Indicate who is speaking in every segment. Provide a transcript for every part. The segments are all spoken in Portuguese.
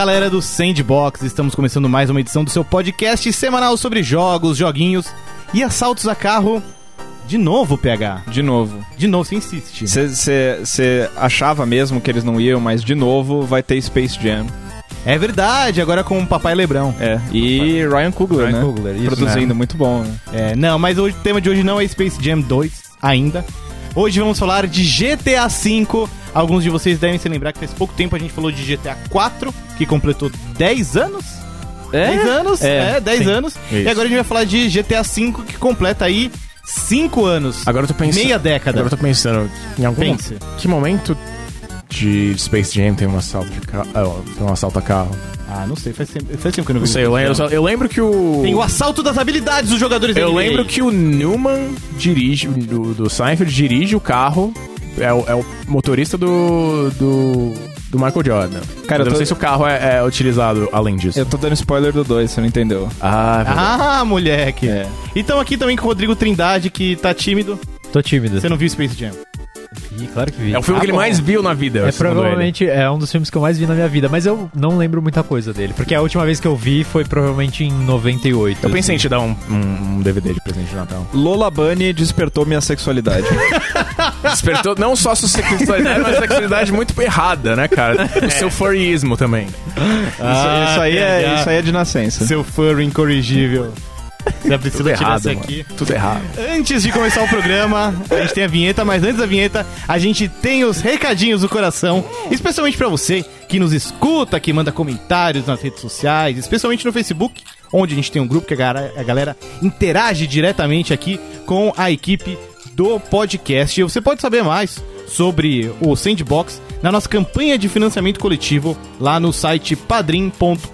Speaker 1: Galera do Sandbox! Estamos começando mais uma edição do seu podcast semanal sobre jogos, joguinhos e assaltos a carro. De novo, PH.
Speaker 2: De novo.
Speaker 1: De novo, você insiste.
Speaker 2: Você achava mesmo que eles não iam, mas de novo vai ter Space Jam.
Speaker 1: É verdade, agora com o Papai Lebrão.
Speaker 2: É. E Ryan Coogler,
Speaker 1: Ryan
Speaker 2: né?
Speaker 1: Coogler, isso,
Speaker 2: Produzindo,
Speaker 1: né?
Speaker 2: muito bom, né?
Speaker 1: É, não, mas hoje, o tema de hoje não é Space Jam 2 ainda. Hoje vamos falar de GTA V. Alguns de vocês devem se lembrar que faz pouco tempo a gente falou de GTA 4, que completou 10 anos. 10 anos?
Speaker 2: É,
Speaker 1: É, 10
Speaker 2: sim.
Speaker 1: anos. E
Speaker 3: Isso.
Speaker 1: agora a gente vai falar de GTA V, que completa aí 5 anos.
Speaker 3: Agora eu tô pensando.
Speaker 1: Meia década.
Speaker 3: Agora eu tô pensando. Em algum
Speaker 1: Pense.
Speaker 3: Que momento de Space Jam tem um assalto de carro? tem um assalto a carro.
Speaker 1: Ah, não sei, faz tempo, faz tempo que eu não vi.
Speaker 3: Não sei, eu lembro, eu só- eu lembro que o.
Speaker 1: Tem o assalto das habilidades dos jogadores
Speaker 3: Eu lembro que o Newman dirige, do, do Seinfeld dirige o carro, é o, é o motorista do, do, do Michael Jordan.
Speaker 2: Cara,
Speaker 3: eu
Speaker 2: eu
Speaker 3: não
Speaker 2: tô-
Speaker 3: sei se o carro é, é utilizado além disso.
Speaker 2: Eu tô dando spoiler do 2, você não entendeu.
Speaker 3: Ah, é verdade.
Speaker 1: Ah, moleque.
Speaker 2: É.
Speaker 1: E estamos aqui também com o Rodrigo Trindade, que tá tímido.
Speaker 4: Tô tímido.
Speaker 1: Você não viu Space Jam?
Speaker 4: Vi, claro que vi.
Speaker 3: é o filme
Speaker 1: Ah,
Speaker 3: que ele
Speaker 1: bom.
Speaker 3: mais viu na vida.
Speaker 4: É provavelmente é um dos filmes que eu mais vi na minha vida, mas eu não lembro muita coisa dele, porque a última vez que eu vi foi provavelmente em 98.
Speaker 3: ele. Eu pensei em te dar um, um- um DVD de presente de Natal.
Speaker 2: Lola Bunny despertou minha sexualidade.
Speaker 3: Despertou não só sua sexualidade, mas a sexualidade muito errada, né, cara? O seu furryismo também.
Speaker 2: isso, isso aí é,
Speaker 1: PH.
Speaker 2: isso aí é de nascença.
Speaker 1: Seu furry incorrigível. A
Speaker 3: Tudo
Speaker 1: Priscila tirasse
Speaker 3: errado,
Speaker 1: aqui.
Speaker 3: mano. Tudo errado.
Speaker 1: Antes de começar o programa, a gente tem a vinheta, mas antes da vinheta, a gente tem os recadinhos do coração, especialmente pra você que nos escuta, que manda comentários nas redes sociais, especialmente no Facebook, onde a gente tem um grupo que a galera, a galera interage diretamente aqui com a equipe do podcast. E você pode saber mais sobre o Sandbox na nossa campanha de financiamento coletivo lá no site padrim.com.br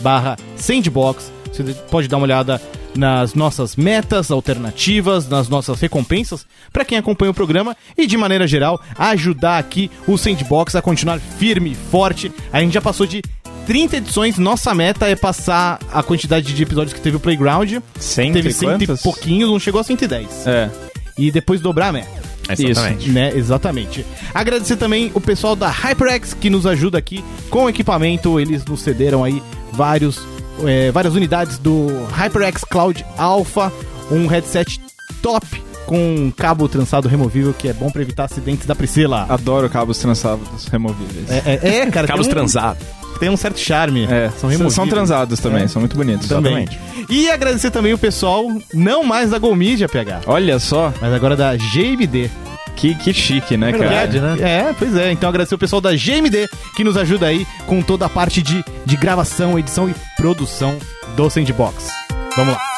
Speaker 1: barra Sandbox. Você pode dar uma olhada nas nossas metas alternativas, nas nossas recompensas para quem acompanha o programa e de maneira geral ajudar aqui o Sandbox a continuar firme e forte. A gente já passou de 30 edições, nossa meta é passar a quantidade de episódios que teve o Playground.
Speaker 2: Cento
Speaker 1: teve
Speaker 2: e
Speaker 1: cento e
Speaker 2: quantos?
Speaker 1: pouquinhos, não chegou a 110.
Speaker 2: É.
Speaker 1: E depois dobrar a meta.
Speaker 3: Exatamente.
Speaker 1: Né, exatamente. Agradecer também o pessoal da HyperX que nos ajuda aqui com o equipamento. Eles nos cederam aí vários, é, várias unidades do HyperX Cloud Alpha, um headset top com cabo trançado removível que é bom pra evitar acidentes da Priscila.
Speaker 2: Adoro cabos trançados removíveis.
Speaker 1: É, é, é, cara,
Speaker 3: Cabos
Speaker 1: um,
Speaker 3: transados.
Speaker 1: Tem um certo charme.
Speaker 2: É,
Speaker 1: são removíveis.
Speaker 2: são transados também,
Speaker 1: É.
Speaker 2: são muito bonitos.
Speaker 1: Também. E agradecer também o pessoal, não mais da Gol Media, PH,
Speaker 2: Olha só,
Speaker 1: mas agora da GMD.
Speaker 2: que, que chique, né, cara?
Speaker 4: Verdade, né?
Speaker 1: É, pois é. Então agradecer o pessoal da GMD que nos ajuda aí com toda a parte de, de gravação, edição e produção do Sandbox. Vamos lá.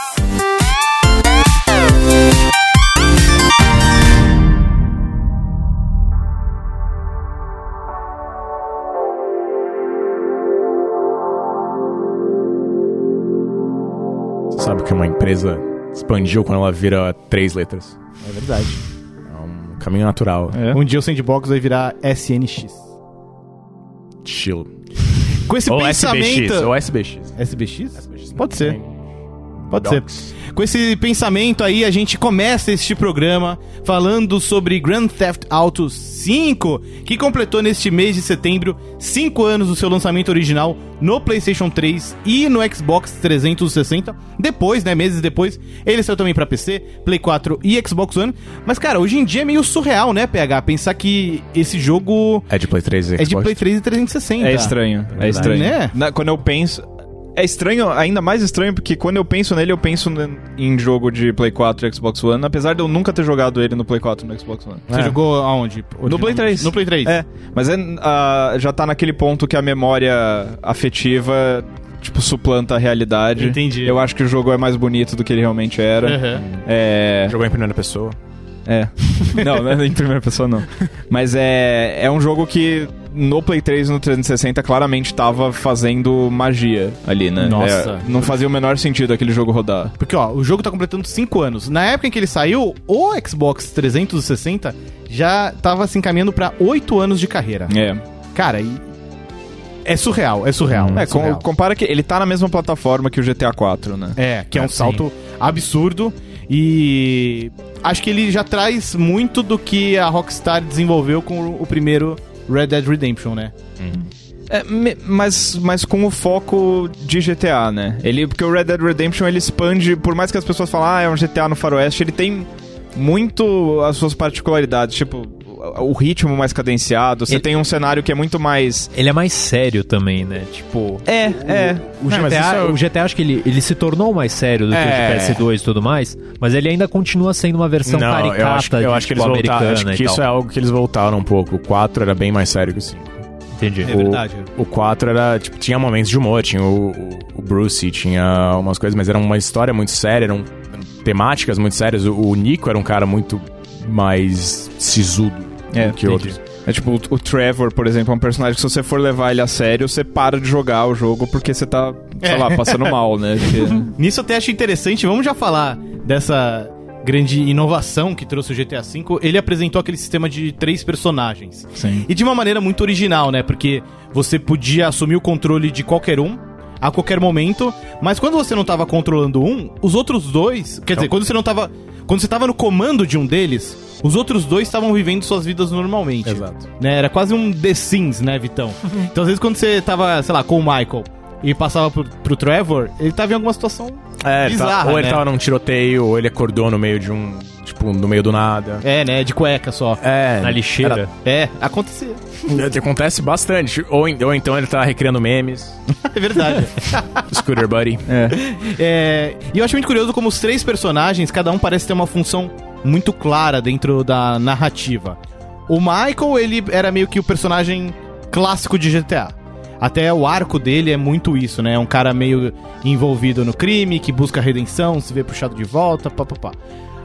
Speaker 3: Que uma empresa expandiu quando ela vira três letras.
Speaker 1: É verdade.
Speaker 3: É um caminho natural.
Speaker 2: É.
Speaker 1: Um dia o Sandbox vai virar SNX.
Speaker 3: Chill.
Speaker 1: Com esse
Speaker 3: Ou
Speaker 1: pensamento.
Speaker 3: SBX. Ou SBX.
Speaker 1: SBX? Pode ser. Pode
Speaker 3: Docs.
Speaker 1: ser. Com esse pensamento aí, a gente começa este programa falando sobre Grand Theft Auto 5, que completou neste mês de setembro 5 anos do seu lançamento original no PlayStation 3 e no Xbox 360. Depois, né, meses depois, ele saiu também pra PC, Play 4 e Xbox One. Mas, cara, hoje em dia é meio surreal, né, PH? Pensar que esse jogo
Speaker 3: É de Play 3 e
Speaker 1: é de
Speaker 3: Xbox?
Speaker 1: Play 3 e 360.
Speaker 2: É estranho, é
Speaker 3: verdade.
Speaker 2: estranho.
Speaker 1: Né?
Speaker 2: Na- quando eu penso. É estranho, ainda mais estranho, porque quando eu penso nele, eu penso em jogo de Play 4 e Xbox One, apesar de eu nunca ter jogado ele no Play 4 e no Xbox One.
Speaker 1: Você
Speaker 3: É.
Speaker 1: jogou aonde?
Speaker 2: No Play 3.
Speaker 1: No Play 3.
Speaker 2: É, mas é, ah, já tá naquele ponto que a memória afetiva, tipo, suplanta a realidade.
Speaker 1: Entendi.
Speaker 2: Eu acho que o jogo é mais bonito do que ele realmente era.
Speaker 1: Aham.
Speaker 2: É.
Speaker 3: Jogou em primeira pessoa.
Speaker 2: É. não, não é em primeira pessoa, não. Mas é, é um jogo que no Play 3 e no 360 claramente tava fazendo magia ali, né?
Speaker 1: Nossa.
Speaker 2: É, não fazia o menor sentido aquele jogo rodar.
Speaker 1: Porque, ó, o jogo tá completando 5 anos. Na época em que ele saiu, o Xbox 360 já tava se encaminhando pra 8 anos de carreira.
Speaker 2: É.
Speaker 1: Cara, e... É surreal, é surreal.
Speaker 3: Hum,
Speaker 2: É, com-
Speaker 1: surreal.
Speaker 2: compara que ele tá na mesma plataforma que o GTA 4, né?
Speaker 1: É, que é um
Speaker 4: É,
Speaker 1: salto absurdo. E acho que ele já traz muito do que a Rockstar desenvolveu com o primeiro Red Dead Redemption, né?
Speaker 2: É, me- mas, mas com o foco de GTA, né? Ele, porque o Red Dead Redemption ele expande, por mais que as pessoas falem, ah, é um GTA no faroeste, ele tem muito as suas particularidades, tipo, o o ritmo mais cadenciado, você
Speaker 4: Ele-
Speaker 2: tem um cenário que é muito mais...
Speaker 4: Ele é mais sério também, né? Tipo.
Speaker 2: É, é.
Speaker 4: O
Speaker 3: mas isso
Speaker 4: GTA,
Speaker 3: é o-
Speaker 4: o GTA acho que ele, ele se tornou mais sério do que
Speaker 3: É.
Speaker 4: o de PS2 e tudo mais, mas ele ainda continua sendo uma versão
Speaker 3: Não,
Speaker 4: caricata
Speaker 3: eu acho, eu
Speaker 4: de,
Speaker 3: acho que eles
Speaker 4: tipo,
Speaker 3: voltaram.
Speaker 4: americana
Speaker 3: Acho que isso
Speaker 4: tal.
Speaker 3: é algo que eles voltaram um pouco. O 4 era bem mais sério que o 5.
Speaker 4: Entendi.
Speaker 1: É verdade.
Speaker 3: O 4 era, tipo, tinha momentos de humor, tinha o, o, o Bruce, tinha umas coisas, mas era uma história muito séria, eram temáticas muito sérias. O, o Nico era um cara muito mais sisudo
Speaker 2: É,
Speaker 3: do que outros.
Speaker 2: É tipo, o, Trevor, por exemplo, é um personagem que se você for levar ele a sério, você para de jogar o jogo porque você tá, sei
Speaker 1: É.
Speaker 2: lá, passando mal, né? Porque-
Speaker 1: Nisso eu até acho interessante, vamos já falar dessa grande inovação que trouxe o GTA V. Ele apresentou aquele sistema de três personagens.
Speaker 2: Sim.
Speaker 1: E de uma maneira muito original, né? Porque você podia assumir o controle de qualquer um a qualquer momento, mas quando você não tava controlando um, os outros dois, quer dizer, quando você não tava, quando você tava no comando de um deles, os outros dois estavam vivendo suas vidas normalmente.
Speaker 3: Exato.
Speaker 1: Né? Era quase um The Sims, né, Vitão? então às vezes quando você tava, sei lá, com o Michael e passava pro, pro Trevor, ele tava em alguma situação
Speaker 3: É,
Speaker 1: bizarra,
Speaker 3: tava- ou ele
Speaker 1: né?
Speaker 3: tava num tiroteio, ou ele acordou no meio de um. Tipo, no meio do nada.
Speaker 1: É, né, de cueca só.
Speaker 3: É.
Speaker 4: Na lixeira.
Speaker 3: era-
Speaker 1: É, acontecia.
Speaker 3: acontece bastante. Ou, ou então ele tá recriando memes.
Speaker 1: é verdade.
Speaker 3: Scooter Buddy.
Speaker 2: É.
Speaker 1: É, e eu acho muito curioso como os três personagens, cada um parece ter uma função muito clara dentro da narrativa. O Michael, ele era meio que o personagem clássico de GTA. Até o arco dele é muito isso, né? É um cara meio envolvido no crime, que busca redenção, se vê puxado de volta, papapá.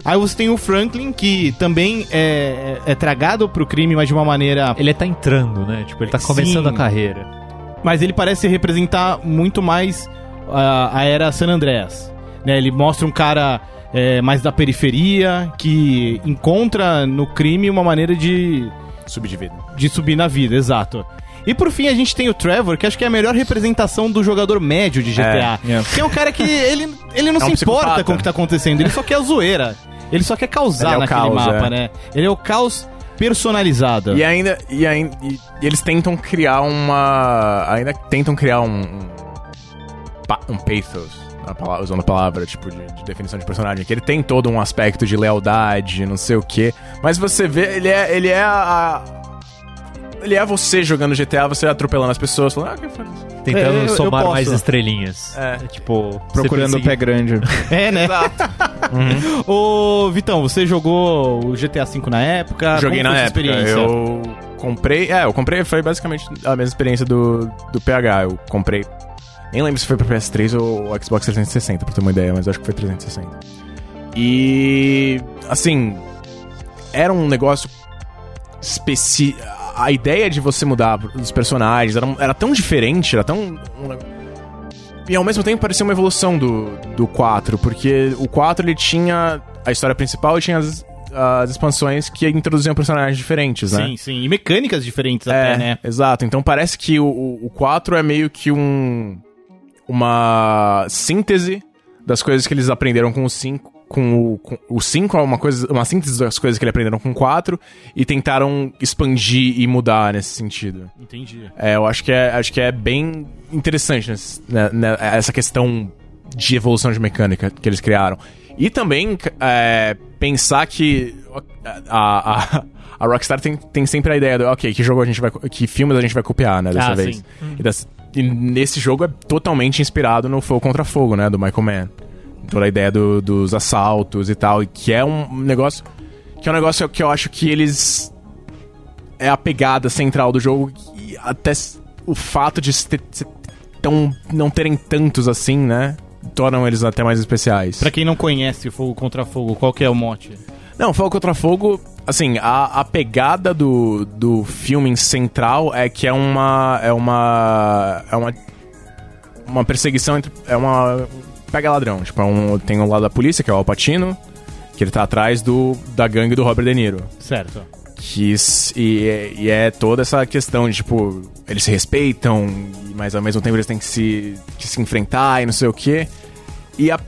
Speaker 1: Aí você tem o Franklin, que também é, é, é tragado pro crime, mas de uma maneira
Speaker 4: Ele tá entrando, né? Tipo, ele tá começando
Speaker 1: Sim.
Speaker 4: a carreira.
Speaker 1: mas ele parece representar muito mais a, a era San Andreas. Né? Ele mostra um cara é, mais da periferia que encontra no crime uma maneira de,
Speaker 3: Subdivido.
Speaker 1: de subir na vida, exato. E por fim a gente tem o Trevor, que acho que é a melhor representação do jogador médio de GTA.
Speaker 2: É, é.
Speaker 1: Que é um cara que ele, ele não
Speaker 3: É um
Speaker 1: se importa
Speaker 3: psicopata.
Speaker 1: com o que tá acontecendo, ele só quer a zoeira. Ele só quer causar
Speaker 3: é o
Speaker 1: naquele
Speaker 3: caos,
Speaker 1: mapa,
Speaker 3: é.
Speaker 1: né? Ele é o caos personalizado.
Speaker 3: E ainda. E, ainda e, e eles tentam criar uma. Ainda tentam criar um. Um, um pathos. A palavra- usando a palavra, tipo, de, de definição de personagem. Que ele tem todo um aspecto de lealdade, não sei o quê. Mas você vê, ele é. Ele é a. ele é você jogando GTA, você atropelando as pessoas, falando, ah, que faz isso?
Speaker 4: Tentando
Speaker 1: É, eu- eu
Speaker 4: somar
Speaker 1: posso.
Speaker 4: mais estrelinhas.
Speaker 3: É.
Speaker 4: tipo,
Speaker 2: Procurando o pé grande.
Speaker 1: É, né? Ô, Vitão, você jogou o GTA V na época?
Speaker 3: Joguei
Speaker 1: Como
Speaker 3: na
Speaker 1: foi
Speaker 3: época. Eu comprei. É, eu comprei, foi basicamente a mesma experiência do, do PH. Eu comprei. Nem lembro se foi pra PS3 ou Xbox 360, pra ter uma ideia, mas acho que foi 360. E. Assim. Era um negócio. Especi... A ideia de você mudar os personagens era, era tão diferente, era tão. e ao mesmo tempo parecia uma evolução do, do 4, porque o 4 ele tinha a história principal e tinha as, as expansões que introduziam personagens diferentes, né?
Speaker 1: Sim, sim. E mecânicas diferentes
Speaker 3: É,
Speaker 1: até, né?
Speaker 3: exato. Então parece que o, o 4 é meio que um. Uma síntese das coisas que eles aprenderam com o 5. Com o, com o 5 é uma, coisa, uma síntese das coisas que eles aprenderam com o 4 e tentaram expandir e mudar nesse sentido.
Speaker 1: Entendi.
Speaker 3: É, eu acho que é, acho que é bem interessante nesse- né, né, essa questão de evolução de mecânica que eles criaram. E também é, pensar que a, a, a Rockstar tem, tem sempre a ideia do, ok, que jogo a gente vai. que filmes a gente vai copiar, né, dessa
Speaker 1: Ah,
Speaker 3: vez.
Speaker 1: sim.
Speaker 3: E, das- e nesse jogo é totalmente inspirado no Fogo contra Fogo, né, do Michael Mann. Toda a ideia do- dos assaltos e tal, e que é um negócio. Que é um negócio que eu acho que eles é a pegada central do jogo e até o fato de se ter- se tão, não terem tantos assim, né? Tornam eles até mais especiais.
Speaker 1: Pra quem não conhece Fogo contra Fogo, qual que é o mote?
Speaker 3: Não, Fogo contra Fogo, assim, a, a pegada do, do filme central é que é uma. É uma. É uma. Uma perseguição entre. É uma. Pega ladrão. Tipo, é um, tem um lado da polícia, que é o Alpatino, que ele tá atrás do, da gangue do Robert De Niro.
Speaker 1: Certo.
Speaker 3: Que, e, é- e é toda essa questão de, tipo, eles se respeitam, mas ao mesmo tempo eles têm que se, que se enfrentar e não sei o quê. E a,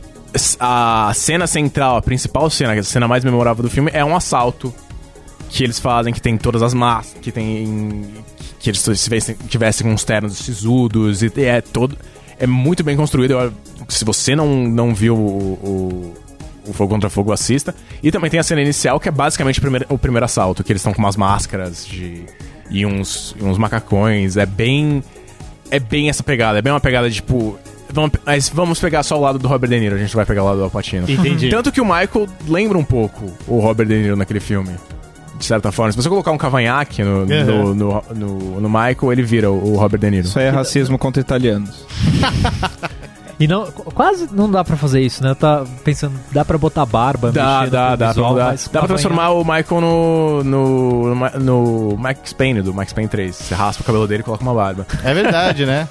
Speaker 3: a cena central, a principal cena, a cena mais memorável do filme, é um assalto que eles fazem, que tem todas as massas, que tem. que eles tivessem, tivessem uns ternos sisudos, e é todo. É muito bem construído. Eu- se você não, não viu o, o, o Fogo contra Fogo, assista. E também tem a cena inicial, que é basicamente o primeiro, o primeiro assalto, que eles estão com umas máscaras de. e uns, e uns macacões. É bem. É bem essa pegada, é bem uma pegada de tipo. Vamos, mas vamos pegar só o lado do Robert De Niro, a gente vai pegar o lado do Al Pacino.
Speaker 1: Entendi.
Speaker 3: Tanto que o Michael lembra um pouco o Robert De Niro naquele filme. De certa forma. Se você colocar um cavanhaque no, no, no, no- no Michael, ele vira o, o Robert De Niro.
Speaker 2: Isso aí é racismo contra italianos.
Speaker 4: E não, qu- quase não dá pra fazer isso, né? Eu tá pensando, dá pra botar barba,
Speaker 3: Dá,
Speaker 4: mexer
Speaker 3: dá, dá.
Speaker 4: visual,
Speaker 3: dá, dá pra transformar o Michael no, no, no, no Max Payne, do Max Payne 3. Você raspa o cabelo dele e coloca uma barba.
Speaker 1: É verdade, né?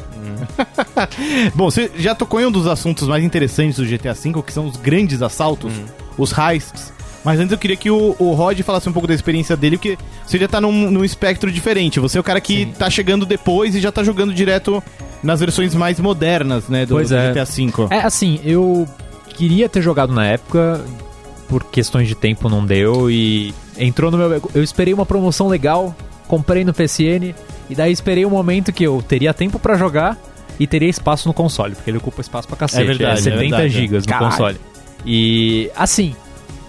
Speaker 1: Bom, você já tocou em um dos assuntos mais interessantes do GTA V, que são os grandes assaltos, os heists. Mas antes eu queria que o, o Rod falasse um pouco da experiência dele, porque você já tá num, num espectro diferente. Você é o cara que tá chegando depois e já tá jogando direto nas versões mais modernas, né, do,
Speaker 4: Pois
Speaker 1: do
Speaker 4: é.
Speaker 1: GTA V.
Speaker 4: É, assim, eu queria ter jogado na época, por questões de tempo não deu e entrou no meu. Eu esperei uma promoção legal, comprei no PSN e daí esperei um momento que eu teria tempo pra jogar e teria espaço no console, porque ele ocupa espaço pra cacete.
Speaker 1: É verdade, é
Speaker 4: 70
Speaker 1: verdade.
Speaker 4: gigas no
Speaker 3: Caralho.
Speaker 4: console. E assim,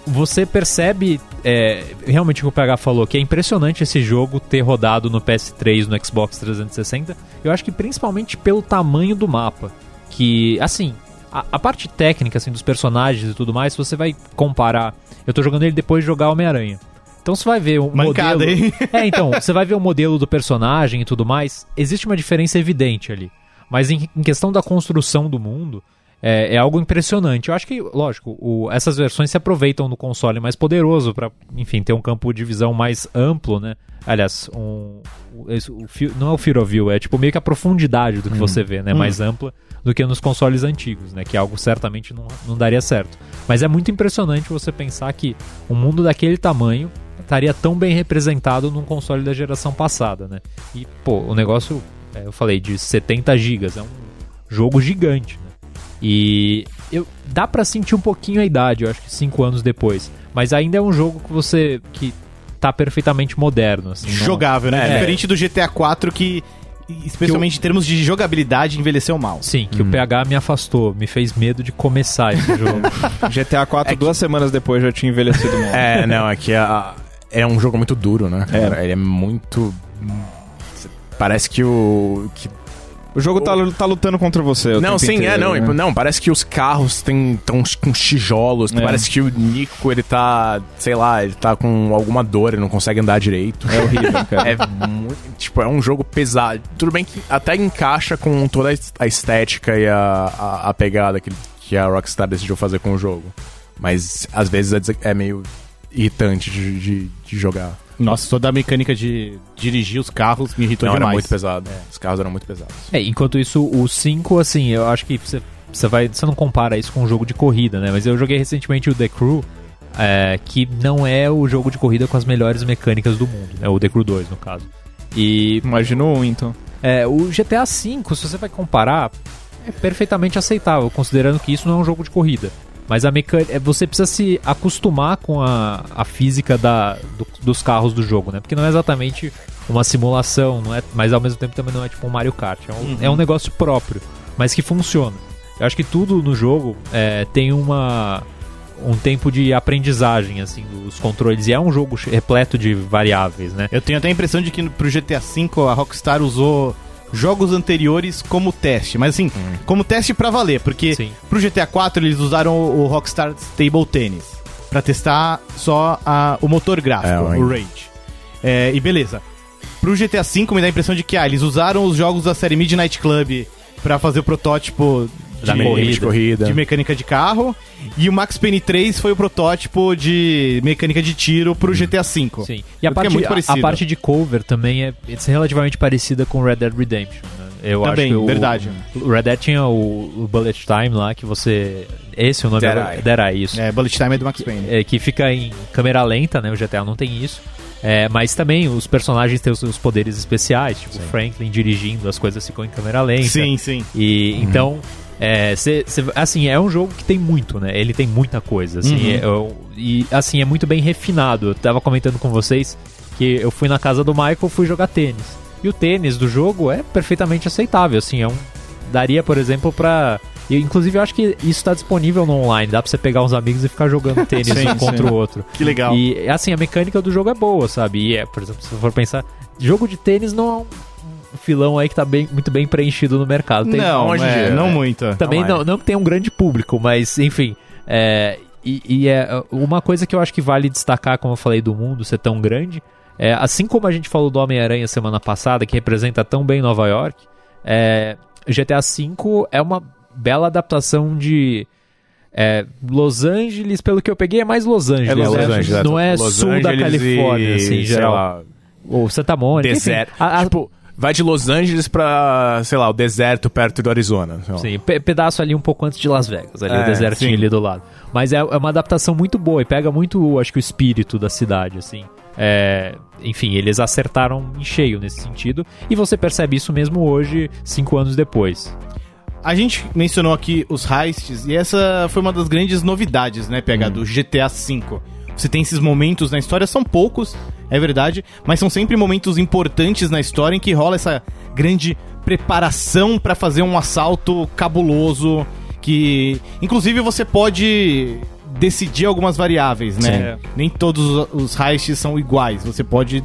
Speaker 4: você percebe é, realmente o que o PH falou, que é impressionante esse jogo ter rodado no PS3, no Xbox 360. Eu acho que principalmente pelo tamanho do mapa. Que, assim, a, a parte técnica assim, dos personagens e tudo mais, se você vai comparar. Eu tô jogando ele depois de jogar Homem-Aranha. Então você vai ver o
Speaker 1: Mancada,
Speaker 4: modelo.
Speaker 1: hein?
Speaker 4: É, então, você vai ver o modelo do personagem e tudo mais. Existe uma diferença evidente ali. Mas em, em questão da construção do mundo, é, é algo impressionante. Eu acho que, lógico, o- essas versões se aproveitam no console mais poderoso para, enfim, ter um campo de visão mais amplo, né? Aliás, um, o, o não é o Fear of View, é tipo meio que a profundidade do que você vê, né? Mais ampla do que nos consoles antigos, né? Que algo certamente não, não daria certo. Mas é muito impressionante você pensar que um mundo daquele tamanho estaria tão bem representado num console da geração passada, né? E, pô, o negócio, é, eu falei, de 70 gigas, é um jogo gigante, né? E eu, dá pra sentir um pouquinho a idade, eu acho que 5 anos depois. Mas ainda é um jogo que você. que tá perfeitamente moderno, assim. não-
Speaker 1: Jogável, né?
Speaker 4: É.
Speaker 1: Diferente do GTA IV que, especialmente em termos de jogabilidade, envelheceu mal.
Speaker 4: Sim, que o PH me afastou, me fez medo de começar esse jogo.
Speaker 2: GTA 4, duas semanas depois, já tinha envelhecido mal.
Speaker 3: É, não, é que a- é um jogo muito duro, né? cara? Ele é muito. Parece que o. que-
Speaker 2: O jogo tá, tá lutando contra você.
Speaker 3: Não, sim,
Speaker 2: inteiro,
Speaker 3: é, não,
Speaker 2: né?
Speaker 3: não. Parece que os carros têm tão com tijolos.
Speaker 2: É.
Speaker 3: Parece que o Nico, ele tá. Sei lá, ele tá com alguma dor, ele não consegue andar direito.
Speaker 2: É horrível, cara.
Speaker 3: É muito. Tipo, é um jogo pesado. Tudo bem que até encaixa com toda a es- a estética e a, a, a pegada que, que a Rockstar decidiu fazer com o jogo. Mas às vezes é, é meio irritante de, de, de jogar.
Speaker 1: Nossa, toda a mecânica de dirigir os carros me irritou
Speaker 3: Não, era
Speaker 1: demais.
Speaker 3: muito pesado. Os carros eram muito pesados.
Speaker 4: É, enquanto isso, o 5, assim, eu acho que você, você vai. Você não compara isso com um jogo de corrida, né? Mas eu joguei recentemente o The Crew, é, que não é o jogo de corrida com as melhores mecânicas do mundo, né? O The Crew 2, no caso. E
Speaker 2: Imagina um, então.
Speaker 4: é, o GTA V, se você vai comparar, é perfeitamente aceitável, considerando que isso não é um jogo de corrida. Mas a mecânica, você precisa se acostumar com a, a física da, do- dos carros do jogo, né? Porque não é exatamente uma simulação, não é, mas ao mesmo tempo também não é tipo um Mario Kart. É um, é um negócio próprio, mas que funciona. Eu acho que tudo no jogo é, tem uma um tempo de aprendizagem assim dos controles e é um jogo repleto de variáveis, né?
Speaker 1: Eu tenho até a impressão de que pro GTA V a Rockstar usou jogos anteriores como teste, mas assim, como teste pra valer, porque
Speaker 4: Sim.
Speaker 1: pro GTA IV eles usaram o o Rockstar Table Tennis pra testar só a- o motor gráfico,
Speaker 3: É,
Speaker 1: o Rage. É, e beleza. Pro GTA V me dá a impressão de que ah, eles usaram os jogos da série Midnight Club pra fazer o protótipo
Speaker 3: Da
Speaker 1: de
Speaker 3: mecânica de corrida.
Speaker 1: de mecânica de carro. E o Max Payne 3 foi o protótipo de mecânica de tiro pro GTA V.
Speaker 4: Sim. E a
Speaker 1: Porque
Speaker 4: parte,
Speaker 1: é muito
Speaker 4: a- a, parte de cover também é, é relativamente parecida com Red Dead Redemption. né? Eu
Speaker 1: Também,
Speaker 4: acho que o-
Speaker 1: verdade.
Speaker 4: O Red Dead tinha o, o Bullet Time lá, que você. Esse é o nome
Speaker 3: Dead Eye.
Speaker 4: Dead Eye, isso.
Speaker 1: É, Bullet Time é do Max Payne.
Speaker 4: É, que fica em câmera lenta, né? O GTA não tem isso. É, mas também os personagens têm os seus poderes especiais, tipo o Franklin dirigindo, as coisas ficam em câmera lenta.
Speaker 1: Sim, sim.
Speaker 4: E então, é, cê- cê- assim, é um jogo que tem muito, né? Ele tem muita coisa, assim,
Speaker 1: Uhum.
Speaker 4: é- e assim, é muito bem refinado. Eu tava comentando com vocês que eu fui na casa do Michael, fui jogar tênis. E o tênis do jogo é perfeitamente aceitável, assim, é um daria, por exemplo, pra e, inclusive eu acho que isso tá disponível no online, dá pra você pegar uns amigos e ficar jogando tênis
Speaker 1: Sim,
Speaker 4: um contra
Speaker 1: sim.
Speaker 4: o outro.
Speaker 1: Que legal.
Speaker 4: E assim, a mecânica do jogo é boa, sabe? E é, por exemplo, se você for pensar, jogo de tênis não é filão aí que tá bem, muito bem preenchido no mercado. Tem-
Speaker 1: não,
Speaker 3: hoje em
Speaker 1: é,
Speaker 3: dia,
Speaker 1: não
Speaker 3: é.
Speaker 1: muito.
Speaker 4: também
Speaker 3: Não
Speaker 4: não, não que tenha um grande público, mas enfim. É, e e é uma coisa que eu acho que vale destacar, como eu falei, do mundo ser tão grande. É, assim como a gente falou do Homem-Aranha semana passada, que representa tão bem Nova York, é, GTA V é uma bela adaptação de. é, Los Angeles, pelo que eu peguei, é mais Los Angeles.
Speaker 3: É Los
Speaker 4: né?
Speaker 3: Angeles,
Speaker 4: Não é
Speaker 3: Los
Speaker 4: sul da
Speaker 3: Angeles
Speaker 4: Califórnia,
Speaker 3: e,
Speaker 4: assim, em geral.
Speaker 3: lá,
Speaker 4: Ou Santa Mônica. enfim.
Speaker 3: deserto.
Speaker 4: A- a-
Speaker 3: Tipo, vai de Los Angeles pra, sei lá, o deserto perto do Arizona.
Speaker 4: Sim, pe- pedaço ali um pouco antes de Las Vegas, ali
Speaker 3: É,
Speaker 4: o desertinho
Speaker 3: sim.
Speaker 4: ali do lado. Mas é, é uma adaptação muito boa e pega muito, acho que, o espírito da cidade, assim. É, enfim, eles acertaram em cheio nesse sentido. E você percebe isso mesmo hoje, cinco anos depois.
Speaker 1: A gente mencionou aqui os heists e essa foi uma das grandes novidades, né, PH, do GTA V. Você tem esses momentos na história, são poucos, é verdade, mas são sempre momentos importantes na história em que rola essa grande preparação pra fazer um assalto cabuloso que, inclusive, você pode decidir algumas variáveis, né? Nem todos os- os heists são iguais, você pode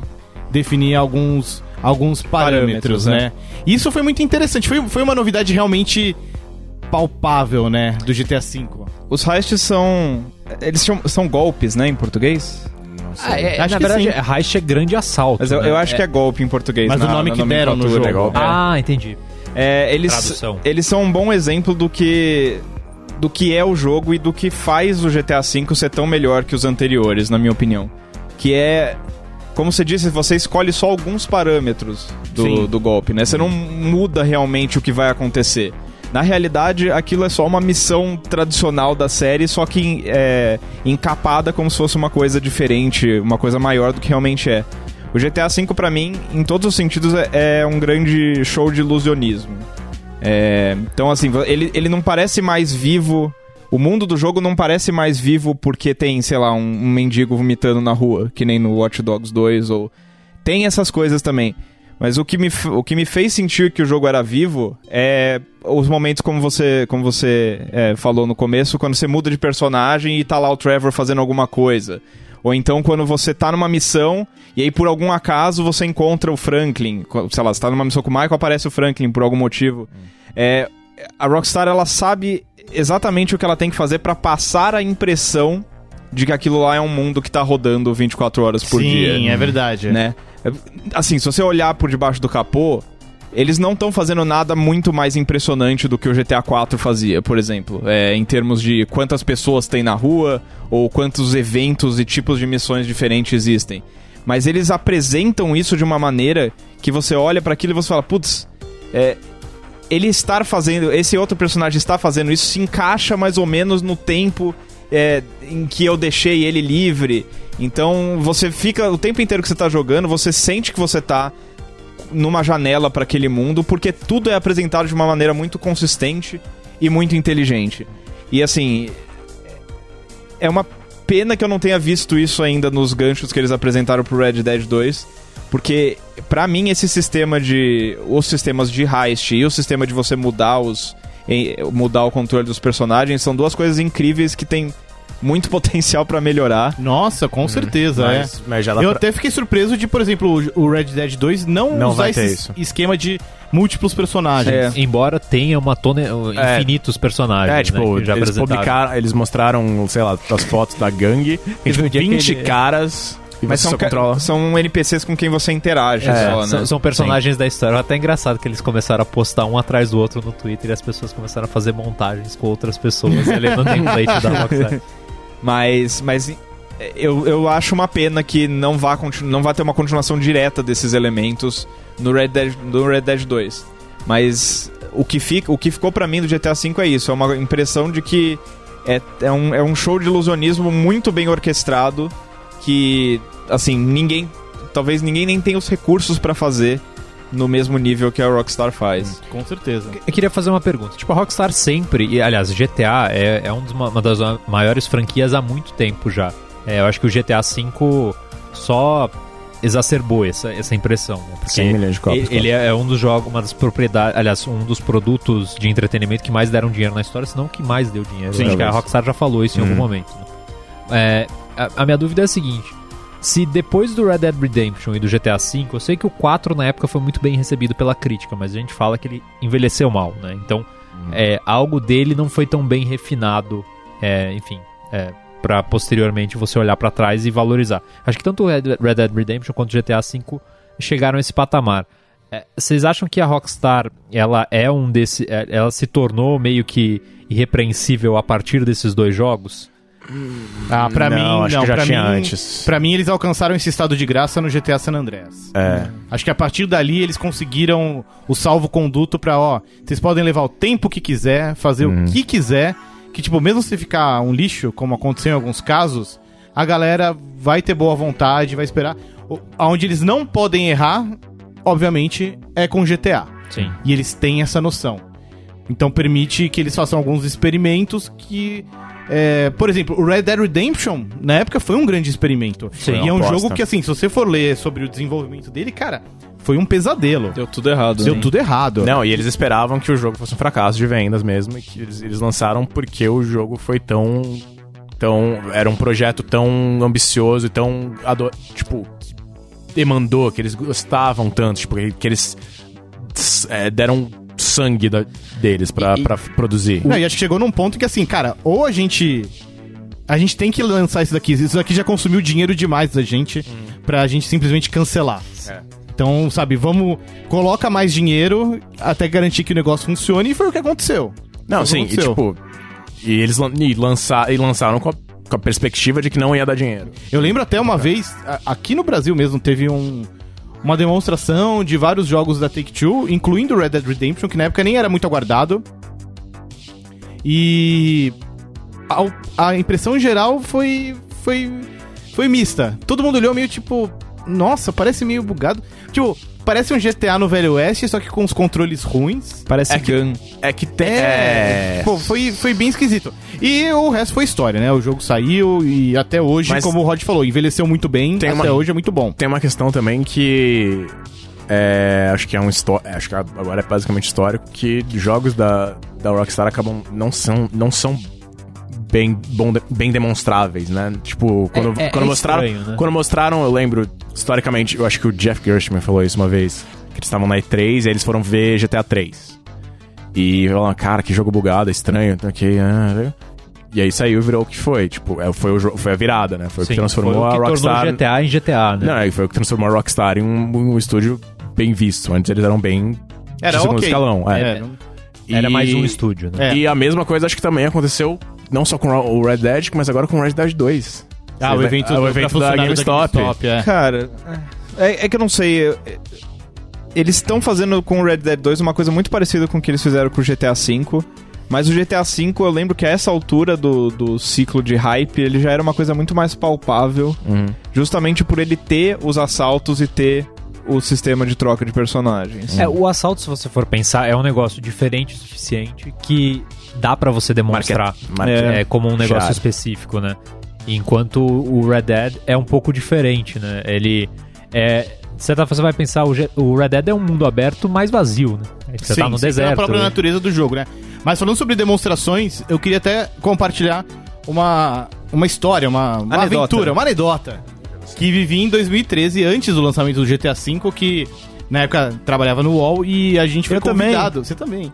Speaker 1: definir alguns alguns parâmetros,
Speaker 2: Parâmetros,
Speaker 1: né?
Speaker 2: né?
Speaker 1: Isso foi muito interessante. Foi, foi uma novidade realmente palpável, né? Do GTA V.
Speaker 2: Os heists são. Eles são, são golpes, né, em português?
Speaker 4: Ah, é,
Speaker 1: Acho
Speaker 4: na
Speaker 1: que
Speaker 4: verdade,
Speaker 1: sim.
Speaker 4: heist é grande assalto.
Speaker 2: Mas eu,
Speaker 4: né?
Speaker 2: eu acho que é golpe em português.
Speaker 1: Mas o
Speaker 2: na-
Speaker 1: nome
Speaker 2: na
Speaker 1: que deram no jogo.
Speaker 3: golpe.
Speaker 4: Ah, entendi.
Speaker 2: É, eles,
Speaker 4: Tradução.
Speaker 2: eles são um bom exemplo do que do que é o jogo e do que faz o GTA V ser tão melhor que os anteriores, na minha opinião. Que é, como você disse, você escolhe só alguns parâmetros do,
Speaker 1: Sim.
Speaker 2: do golpe, né? Você não muda realmente o que vai acontecer. Na realidade, aquilo é só uma missão tradicional da série, só que é, encapada como se fosse uma coisa diferente, uma coisa maior do que realmente é. O GTA V, pra mim, em todos os sentidos, é, é um grande show de ilusionismo. É, então, assim, ele, ele não parece mais vivo. O mundo do jogo não parece mais vivo porque tem, sei lá, um, um mendigo vomitando na rua, que nem no Watch Dogs 2, ou. Tem essas coisas também. Mas o que, me, o que me fez sentir que o jogo era vivo é os momentos como você, como você é, falou no começo, quando você muda de personagem e tá lá o Trevor fazendo alguma coisa. Ou então quando você tá numa missão e aí por algum acaso você encontra o Franklin. Sei lá, você tá numa missão com o Michael, aparece o Franklin por algum motivo. É, a Rockstar ela sabe exatamente o que ela tem que fazer pra passar a impressão de que aquilo lá é um mundo que tá rodando 24 horas por
Speaker 1: Sim,
Speaker 2: dia
Speaker 1: é verdade.
Speaker 2: né? É, Assim, se você olhar por debaixo do capô, eles não estão fazendo nada muito mais impressionante do que o GTA 4 fazia, por exemplo. É, em termos de quantas pessoas tem na rua, ou quantos eventos e tipos de missões diferentes existem. Mas eles apresentam isso de uma maneira que você olha pra aquilo e você fala, putz, é, ele estar fazendo, esse outro personagem está fazendo isso, se encaixa mais ou menos no tempo é, em que eu deixei ele livre. Então você fica o tempo inteiro que você tá jogando, você sente que você tá numa janela para aquele mundo, porque tudo é apresentado de uma maneira muito consistente e muito inteligente. E assim, é uma pena que eu não tenha visto isso ainda nos ganchos que eles apresentaram pro Red Dead 2, porque pra mim esse sistema de os sistemas de heist e o sistema de você mudar os mudar o controle dos personagens são duas coisas incríveis que tem muito potencial pra melhorar.
Speaker 1: Nossa, com certeza,
Speaker 3: Mas,
Speaker 1: é.
Speaker 3: mas
Speaker 1: Eu
Speaker 3: pra...
Speaker 1: até fiquei surpreso de, por exemplo, o Red Dead 2 não,
Speaker 3: Não
Speaker 1: usar esse
Speaker 3: isso.
Speaker 1: esquema de múltiplos personagens.
Speaker 2: É.
Speaker 4: Embora tenha uma tone...
Speaker 3: É.
Speaker 4: infinitos personagens,
Speaker 3: É, tipo,
Speaker 4: né, que já
Speaker 3: eles publicaram, eles mostraram, sei lá, as fotos da gangue. Tem tipo
Speaker 4: um dia que
Speaker 3: 20
Speaker 4: ele-
Speaker 3: caras e
Speaker 2: Mas
Speaker 3: você
Speaker 2: são, são NPCs com quem você interage
Speaker 3: É,
Speaker 2: só, né?
Speaker 4: São, são personagens da história. Até engraçado que eles começaram a postar um atrás do outro no Twitter e as pessoas começaram a fazer montagens com outras pessoas ali no template da Rockstar.
Speaker 2: Mas, mas eu, eu acho uma pena que não vá, não vá ter uma continuação direta desses elementos no Red Dead, no Red Dead 2. Mas o que, fica, o que ficou pra mim do GTA V é isso, é uma impressão de que é, é, um, é um show de ilusionismo muito bem orquestrado que, assim, ninguém talvez ninguém nem tenha os recursos pra fazer no mesmo nível que a Rockstar faz.
Speaker 1: Com certeza.
Speaker 4: Eu queria fazer uma pergunta. Tipo, a Rockstar sempre, e aliás, GTA é, é um uma das maiores franquias há muito tempo já. É, eu acho que o GTA V só exacerbou essa, essa impressão. Né? Porque
Speaker 3: 100 milhões de cópias,
Speaker 4: Ele, ele é um dos jogos, uma das propriedades, aliás, um dos produtos de entretenimento que mais deram dinheiro na história, se não o que mais deu dinheiro.
Speaker 3: Sim,
Speaker 4: acho que a. Rockstar já falou isso em algum
Speaker 3: Uhum.
Speaker 4: momento. né? É, a, a minha dúvida é a seguinte. Se depois do Red Dead Redemption e do GTA V, eu sei que o 4 na época foi muito bem recebido pela crítica, mas a gente fala que ele envelheceu mal, né? Então, é, algo dele não foi tão bem refinado, é, enfim, é, para posteriormente você olhar pra trás e valorizar. Acho que tanto o Red Red Dead Redemption quanto o GTA V chegaram a esse patamar. É, Vocês acham que a Rockstar ela é um desse, é, ela se tornou meio que irrepreensível a partir desses dois jogos?
Speaker 1: Ah, pra
Speaker 3: Não,
Speaker 1: mim,
Speaker 3: acho
Speaker 1: não,
Speaker 3: que já
Speaker 1: pra
Speaker 3: tinha
Speaker 1: mim,
Speaker 3: antes.
Speaker 1: Pra mim, eles alcançaram esse estado de graça no GTA San Andreas.
Speaker 3: É.
Speaker 1: Acho que a partir dali eles conseguiram o salvo-conduto pra, ó, vocês podem levar o tempo que quiser, fazer
Speaker 3: Uhum.
Speaker 1: o que quiser, que, tipo, mesmo se ficar um lixo, como aconteceu em alguns casos, a galera vai ter boa vontade, vai esperar. Onde eles não podem errar, obviamente, é com GTA.
Speaker 4: Sim.
Speaker 1: E eles têm essa noção. Então permite que eles façam alguns experimentos que. É, por exemplo, o Red Dead Redemption, na época, foi um grande experimento.
Speaker 4: Sim.
Speaker 1: e é um
Speaker 3: aposta.
Speaker 1: jogo que, assim, se você for ler sobre o desenvolvimento dele, cara, foi um pesadelo.
Speaker 2: Deu tudo errado.
Speaker 1: Deu
Speaker 2: né?
Speaker 1: tudo errado.
Speaker 3: Não, e eles esperavam que o jogo fosse um fracasso de vendas mesmo, e que eles, eles lançaram porque o jogo foi tão. tão era um projeto tão ambicioso e tão. tipo, demandou, que eles gostavam tanto, tipo, que, eles é, deram sangue da- deles pra,
Speaker 1: E-
Speaker 3: pra produzir.
Speaker 1: Não, e acho que chegou num ponto que, assim, cara, ou a gente. A gente tem que lançar isso daqui. Isso daqui já consumiu dinheiro demais da gente pra gente simplesmente cancelar.
Speaker 3: É.
Speaker 1: Então, sabe, vamos. Coloca mais dinheiro até garantir que o negócio funcione e foi o que aconteceu.
Speaker 3: Não,
Speaker 1: Foi o
Speaker 3: sim,
Speaker 1: que
Speaker 3: e,
Speaker 1: aconteceu.
Speaker 3: tipo. E eles lan- e lança, e lançaram com a, com a perspectiva de que não ia dar dinheiro.
Speaker 1: Eu lembro até uma vez, a- aqui no Brasil mesmo, teve um, uma demonstração de vários jogos da Take-Two, incluindo Red Dead Redemption, que na época nem era muito aguardado. E a, a impressão geral foi, foi, foi mista. Todo mundo olhou meio tipo, nossa, parece meio bugado. Tipo, parece um GTA no Velho Oeste, só que com os controles ruins.
Speaker 2: Parece
Speaker 3: É que-
Speaker 2: Gun.
Speaker 3: É que tem.
Speaker 1: É, pô, foi, foi bem esquisito. E o resto foi história, né? O jogo saiu e até hoje,
Speaker 3: Mas-
Speaker 1: como o Rod falou, envelheceu muito bem,
Speaker 3: Tem
Speaker 1: até
Speaker 3: uma-
Speaker 1: hoje é muito bom.
Speaker 3: Tem uma questão também que. É, acho que é um histórico. Acho que agora é basicamente histórico que jogos da, da Rockstar acabam. não são, não são bem, bom, bem demonstráveis, né? Tipo, quando,
Speaker 4: É- é-
Speaker 3: quando
Speaker 4: é
Speaker 3: mostraram.
Speaker 4: estranho, né?
Speaker 3: Quando mostraram, eu lembro, historicamente, eu acho que o Jeff Gershman falou isso uma vez. Que eles estavam na E3 e aí eles foram ver GTA 3. E falaram, cara, que jogo bugado, é estranho, tá aqui. ah, E aí saiu e virou o que foi. Tipo, é, foi, o, foi a virada, né? Foi o que
Speaker 4: Sim,
Speaker 3: transformou
Speaker 4: foi o que
Speaker 3: a Rockstar.
Speaker 4: tornou GTA em GTA, né?
Speaker 3: Não, e foi o que transformou a Rockstar em um, um estúdio bem visto. Antes eles eram bem
Speaker 1: Era
Speaker 3: de segundo
Speaker 1: ok.
Speaker 3: escalão. É.
Speaker 1: É, não-
Speaker 4: Era
Speaker 3: E-
Speaker 4: mais um estúdio, né?
Speaker 1: É.
Speaker 3: E a mesma coisa acho que também aconteceu não só com o Red Dead, mas agora com o Red Dead 2.
Speaker 1: Ah, o evento,
Speaker 3: Ah, o
Speaker 1: pra
Speaker 3: evento da
Speaker 1: funcionário
Speaker 3: GameStop.
Speaker 1: é.
Speaker 2: Cara, é, é que eu não sei. é- Eles estão fazendo com o Red Dead 2 uma coisa muito parecida com o que eles fizeram com o GTA V. Mas o GTA V, eu lembro que a essa altura do, do ciclo de hype, ele já era uma coisa muito mais palpável.
Speaker 3: Uhum.
Speaker 2: Justamente por ele ter os assaltos e ter o sistema de troca de personagens.
Speaker 4: É, o assalto, se você for pensar, é um negócio diferente o suficiente que dá pra você demonstrar
Speaker 3: Market-
Speaker 4: é, como um negócio
Speaker 3: Chave.
Speaker 4: específico, né? Enquanto o Red Dead é um pouco diferente, né? Ele é. De certa forma, você vai pensar, o Red Dead é um mundo aberto mais vazio, né? Você tá no
Speaker 1: sim,
Speaker 4: deserto.
Speaker 1: pela própria
Speaker 4: né?
Speaker 1: natureza do jogo, né? Mas falando sobre demonstrações, eu queria até compartilhar uma, uma história, uma, uma aventura, uma anedota. Que vivi em 2013, antes do lançamento do GTA V, que na época trabalhava no UOL e a gente foi
Speaker 2: Eu também.
Speaker 1: convidado. Você também.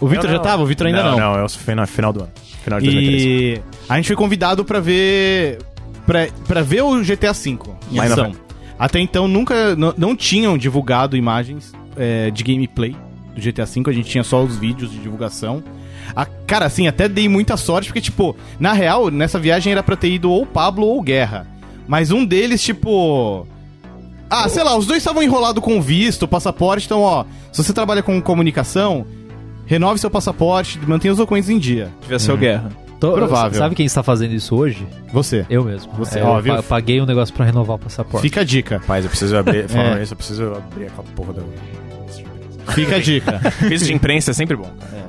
Speaker 1: O Vitor já tava? O Vitor ainda não.
Speaker 3: Não, eu fui no final do ano. Final de 2013.
Speaker 1: E a gente foi convidado pra ver pra, pra ver o GTA V em
Speaker 3: em
Speaker 1: ação. Até então nunca não, não tinham divulgado imagens é, de gameplay do GTA V, a gente tinha só os vídeos de divulgação. A, cara, assim, até dei muita sorte, porque, tipo, na real, nessa viagem era pra ter ido ou Pablo ou Guerra. Mas um deles, tipo. Ah, sei lá, os dois estavam enrolados com visto, passaporte, então, ó, se você trabalha com comunicação, renove seu passaporte, mantenha os documentos em dia.
Speaker 2: Devia ser o Guerra.
Speaker 4: tô,
Speaker 1: Provável.
Speaker 4: Sabe quem está fazendo isso hoje?
Speaker 1: Você.
Speaker 4: Eu mesmo.
Speaker 1: Você,
Speaker 4: É,
Speaker 1: ó,
Speaker 4: eu paguei um negócio pra renovar o passaporte.
Speaker 1: Fica a dica.
Speaker 3: Rapaz, eu preciso abrir. Falando
Speaker 1: É.
Speaker 3: isso, eu preciso abrir aquela porra da.
Speaker 1: Fica a dica.
Speaker 3: Visto de imprensa é sempre bom, cara.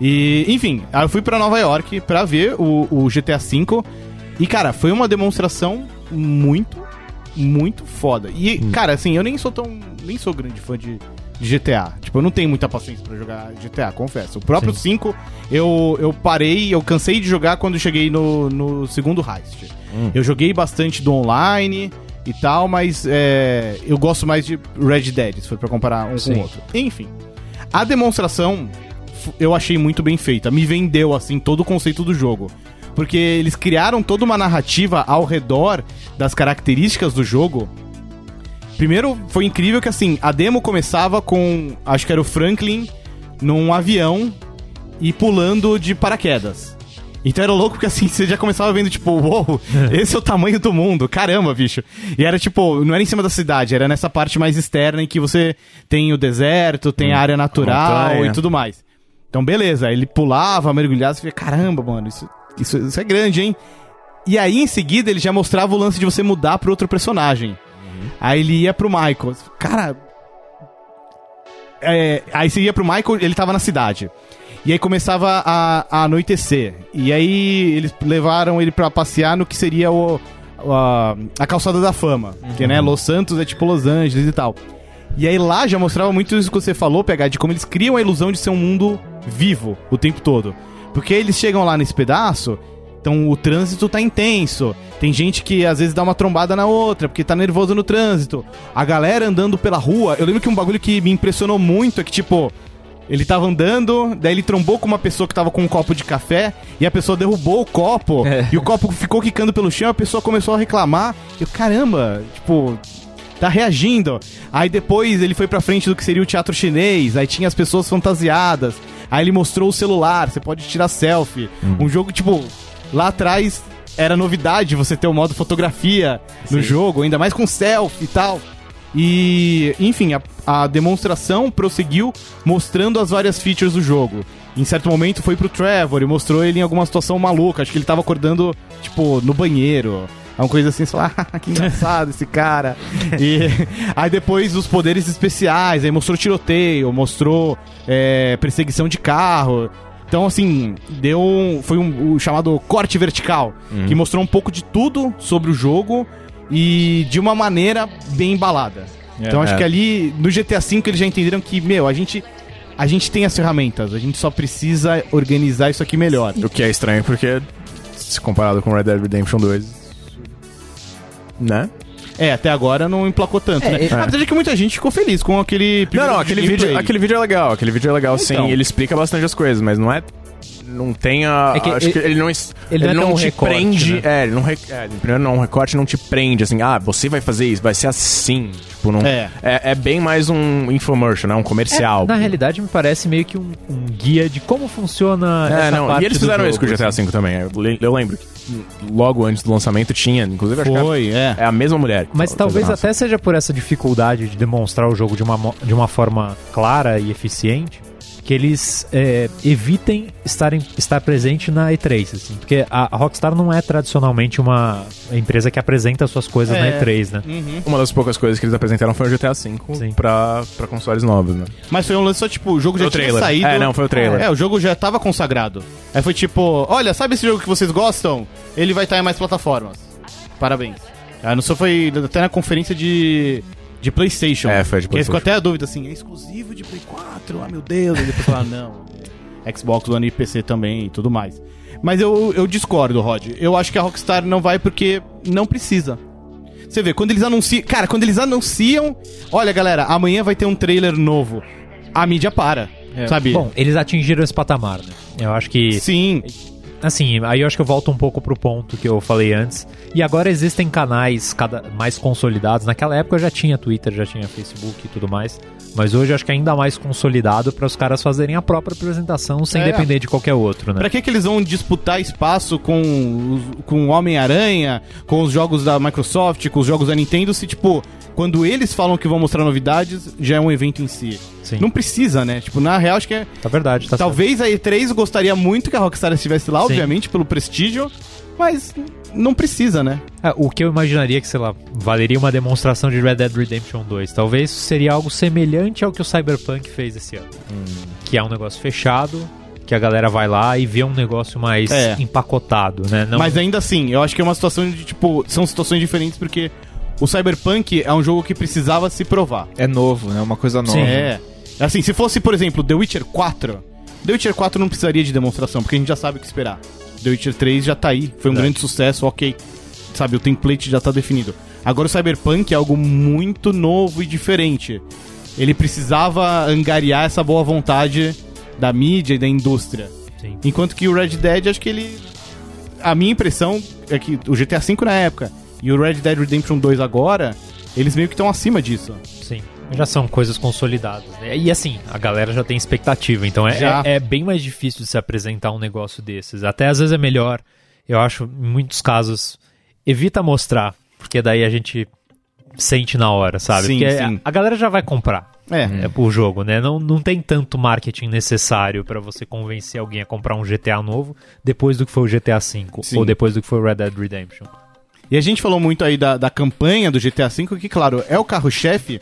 Speaker 1: E, enfim, aí eu fui pra Nova York pra ver o, o GTA V. E, cara, foi uma demonstração muito, muito foda. E, cara, assim, eu nem sou tão. Nem sou grande fã de, de GTA. Tipo, eu não tenho muita paciência pra jogar GTA, confesso. O próprio 5, eu, eu parei, eu cansei de jogar quando cheguei no, no segundo Heist. Eu joguei bastante do online e tal, mas é, eu gosto mais de Red Dead, se for pra comparar um com
Speaker 4: Sim.
Speaker 1: o outro. Enfim, a demonstração eu achei muito bem feita. Me vendeu, assim, todo o conceito do jogo. Porque eles criaram toda uma narrativa ao redor das características do jogo. Primeiro, foi incrível que, assim, a demo começava com, acho que era o Franklin, num avião e pulando de paraquedas. Então era louco porque assim, você já começava vendo, tipo, uou, esse é o tamanho do mundo, caramba, bicho. E era tipo, não era em cima da cidade, era nessa parte mais externa em que você tem o deserto, tem a área natural e tudo mais. Então, beleza, ele pulava, mergulhava, você via, caramba, mano, isso, isso, isso é grande, hein? E aí, em seguida, ele já mostrava o lance de você mudar pro outro personagem. Aí ele ia pro Michael. Cara. É, aí você ia pro Michael, ele tava na cidade. E aí começava a, a anoitecer. E aí eles levaram ele pra passear no que seria o, a, a calçada da fama. Que, né, Los Santos é tipo Los Angeles e tal. E aí lá já mostrava muito isso que você falou, pegar de como eles criam a ilusão de ser um mundo vivo o tempo todo. Porque eles chegam lá nesse pedaço, então o trânsito tá intenso. Tem gente que às vezes dá uma trombada na outra, porque tá nervoso no trânsito. A galera andando pela rua. Eu lembro que um bagulho que me impressionou muito é que, tipo, ele tava andando, daí ele trombou com uma pessoa que tava com um copo de café, e a pessoa derrubou o copo,
Speaker 4: É.
Speaker 1: e o copo ficou quicando pelo chão, a pessoa começou a reclamar. E eu, caramba, tipo, tá reagindo. Aí depois ele foi pra frente do que seria o teatro chinês, aí tinha as pessoas fantasiadas. Aí ele mostrou o celular, você pode tirar selfie. Um jogo, tipo, lá atrás era novidade você ter o modo fotografia no jogo, ainda mais com selfie e tal. E, enfim, a, a demonstração prosseguiu mostrando as várias features do jogo. Em certo momento foi pro Trevor e mostrou ele em alguma situação maluca. Acho que ele tava acordando, tipo, no banheiro. Uma coisa assim, você fala, ah, que engraçado esse cara. E aí depois os poderes especiais, aí mostrou tiroteio, mostrou é, perseguição de carro. Então, assim, deu um, foi um, o chamado corte vertical, que mostrou um pouco de tudo sobre o jogo e de uma maneira bem embalada. então, acho
Speaker 3: é.
Speaker 1: que ali no GTA V eles já entenderam que, meu, a gente, a gente tem as ferramentas, a gente só precisa organizar isso aqui melhor.
Speaker 3: O que é estranho porque, se comparado com Red Dead Redemption 2. Né?
Speaker 1: É, até agora não emplacou tanto,
Speaker 4: É,
Speaker 1: né?
Speaker 4: é.
Speaker 1: Apesar de que muita gente ficou feliz com aquele
Speaker 3: Não,
Speaker 1: primeiro
Speaker 3: não, aquele vídeo, aquele vídeo é legal, aquele vídeo é legal
Speaker 1: Então.
Speaker 3: sim, ele explica bastante as coisas, mas não é. Não tem a.
Speaker 4: É que
Speaker 3: acho
Speaker 4: ele-
Speaker 3: que ele não, es-
Speaker 4: ele não é
Speaker 3: te
Speaker 4: recorte,
Speaker 3: prende.
Speaker 4: né?
Speaker 3: É, ele não. re- é, primeiro não, um recorte não te prende, assim, ah, você vai fazer isso, vai ser assim. Tipo, não.
Speaker 1: É.
Speaker 3: É, é bem mais um infomercial, né? Um comercial.
Speaker 4: É, na realidade, me parece meio que um, um guia de como funciona
Speaker 3: É,
Speaker 4: essa
Speaker 3: não,
Speaker 4: parte
Speaker 3: e eles fizeram
Speaker 4: jogo,
Speaker 3: isso com o GTA
Speaker 4: assim.
Speaker 3: V também. Eu, le- eu lembro que logo antes do lançamento tinha, inclusive acho que
Speaker 1: Foi, é.
Speaker 3: é a mesma mulher.
Speaker 4: Mas talvez até seja por essa dificuldade de demonstrar o jogo de uma, de uma forma clara e eficiente que eles é, evitem estarem, estar presente na E3, assim, porque a a Rockstar não é tradicionalmente uma empresa que apresenta suas coisas na
Speaker 1: É.
Speaker 4: E3, né?
Speaker 1: Uhum.
Speaker 3: Uma das poucas coisas que eles apresentaram foi o GTA V pra, pra consoles novos, né?
Speaker 1: Mas foi um lance só, tipo, o jogo já
Speaker 3: Foi o
Speaker 1: tinha
Speaker 3: trailer.
Speaker 1: saído.
Speaker 3: É, não, foi o trailer.
Speaker 1: É, o jogo já tava consagrado. Aí foi tipo, olha, sabe esse jogo que vocês gostam? Ele vai estar em mais plataformas. Parabéns. Ah, não só foi até na conferência de, de PlayStation.
Speaker 3: É, foi de
Speaker 1: Que aí ficou
Speaker 3: PlayStation.
Speaker 1: até a dúvida assim, é exclusivo de Play 4? Ah, meu Deus. E depois falaram, não. é Xbox One e PC também e tudo mais. Mas eu, eu discordo, Rod. Eu acho que a Rockstar não vai porque não precisa. Você vê, quando eles anunciam. Cara, quando eles anunciam. Olha, galera, amanhã vai ter um trailer novo. A mídia para. Sabe?
Speaker 4: Bom, eles atingiram esse patamar, né? Eu acho que
Speaker 1: Sim.
Speaker 4: Assim, aí eu acho que eu volto um pouco pro ponto que eu falei antes. E agora existem canais cada mais consolidados. Naquela época já tinha Twitter, já tinha Facebook e tudo mais. Mas hoje acho que é ainda mais consolidado para os caras fazerem a própria apresentação sem
Speaker 1: É.
Speaker 4: depender de qualquer outro, né?
Speaker 1: Pra que, que eles vão disputar espaço com, com o Homem-Aranha, com os jogos da Microsoft, com os jogos da Nintendo, se, tipo, quando eles falam que vão mostrar novidades, já é um evento em si.
Speaker 4: Sim.
Speaker 1: Não precisa, né? Tipo, na real, acho que é.
Speaker 4: Tá verdade, tá
Speaker 1: Talvez a E3 gostaria muito que a Rockstar estivesse lá,
Speaker 4: Sim.
Speaker 1: obviamente, pelo prestígio, mas não precisa, né?
Speaker 4: É, o que eu imaginaria que, sei lá, valeria uma demonstração de Red Dead Redemption 2. Talvez seria algo semelhante ao que o Cyberpunk fez esse ano. Que é um negócio fechado, que a galera vai lá e vê um negócio mais
Speaker 1: É.
Speaker 4: empacotado, né? Não,
Speaker 1: Mas ainda assim, eu acho que é uma situação de, tipo, são situações diferentes porque o Cyberpunk é um jogo que precisava se provar.
Speaker 2: É novo, né? Uma coisa nova.
Speaker 4: Sim.
Speaker 1: É. Assim, se fosse, por exemplo, The Witcher 4, The Witcher 4 não precisaria de demonstração, porque a gente já sabe o que esperar. The Witcher 3 já tá aí, foi um grande sucesso, ok. Sabe, o template já tá definido. Agora o Cyberpunk é algo muito novo e diferente. Ele precisava angariar essa boa vontade da mídia e da indústria.
Speaker 4: Sim.
Speaker 1: Enquanto que o Red Dead, acho que ele. A minha impressão é que o GTA V na época e o Red Dead Redemption 2 agora, eles meio que estão acima disso.
Speaker 4: Sim. Já são coisas consolidadas, né? E assim, a galera já tem expectativa, então é, é, é bem mais difícil de se apresentar um negócio desses. Até às vezes é melhor, eu acho, em muitos casos, evita mostrar, porque daí a gente sente na hora, sabe?
Speaker 1: Sim,
Speaker 4: porque
Speaker 1: sim.
Speaker 4: A, a galera já vai comprar
Speaker 1: É.
Speaker 4: é, o jogo, né? Não, não tem tanto marketing necessário pra você convencer alguém a comprar um GTA novo depois do que foi o GTA V
Speaker 1: Sim.
Speaker 4: ou depois do que foi o Red Dead Redemption.
Speaker 1: E a gente falou muito aí da, da campanha do GTA V, que, claro, é o carro-chefe,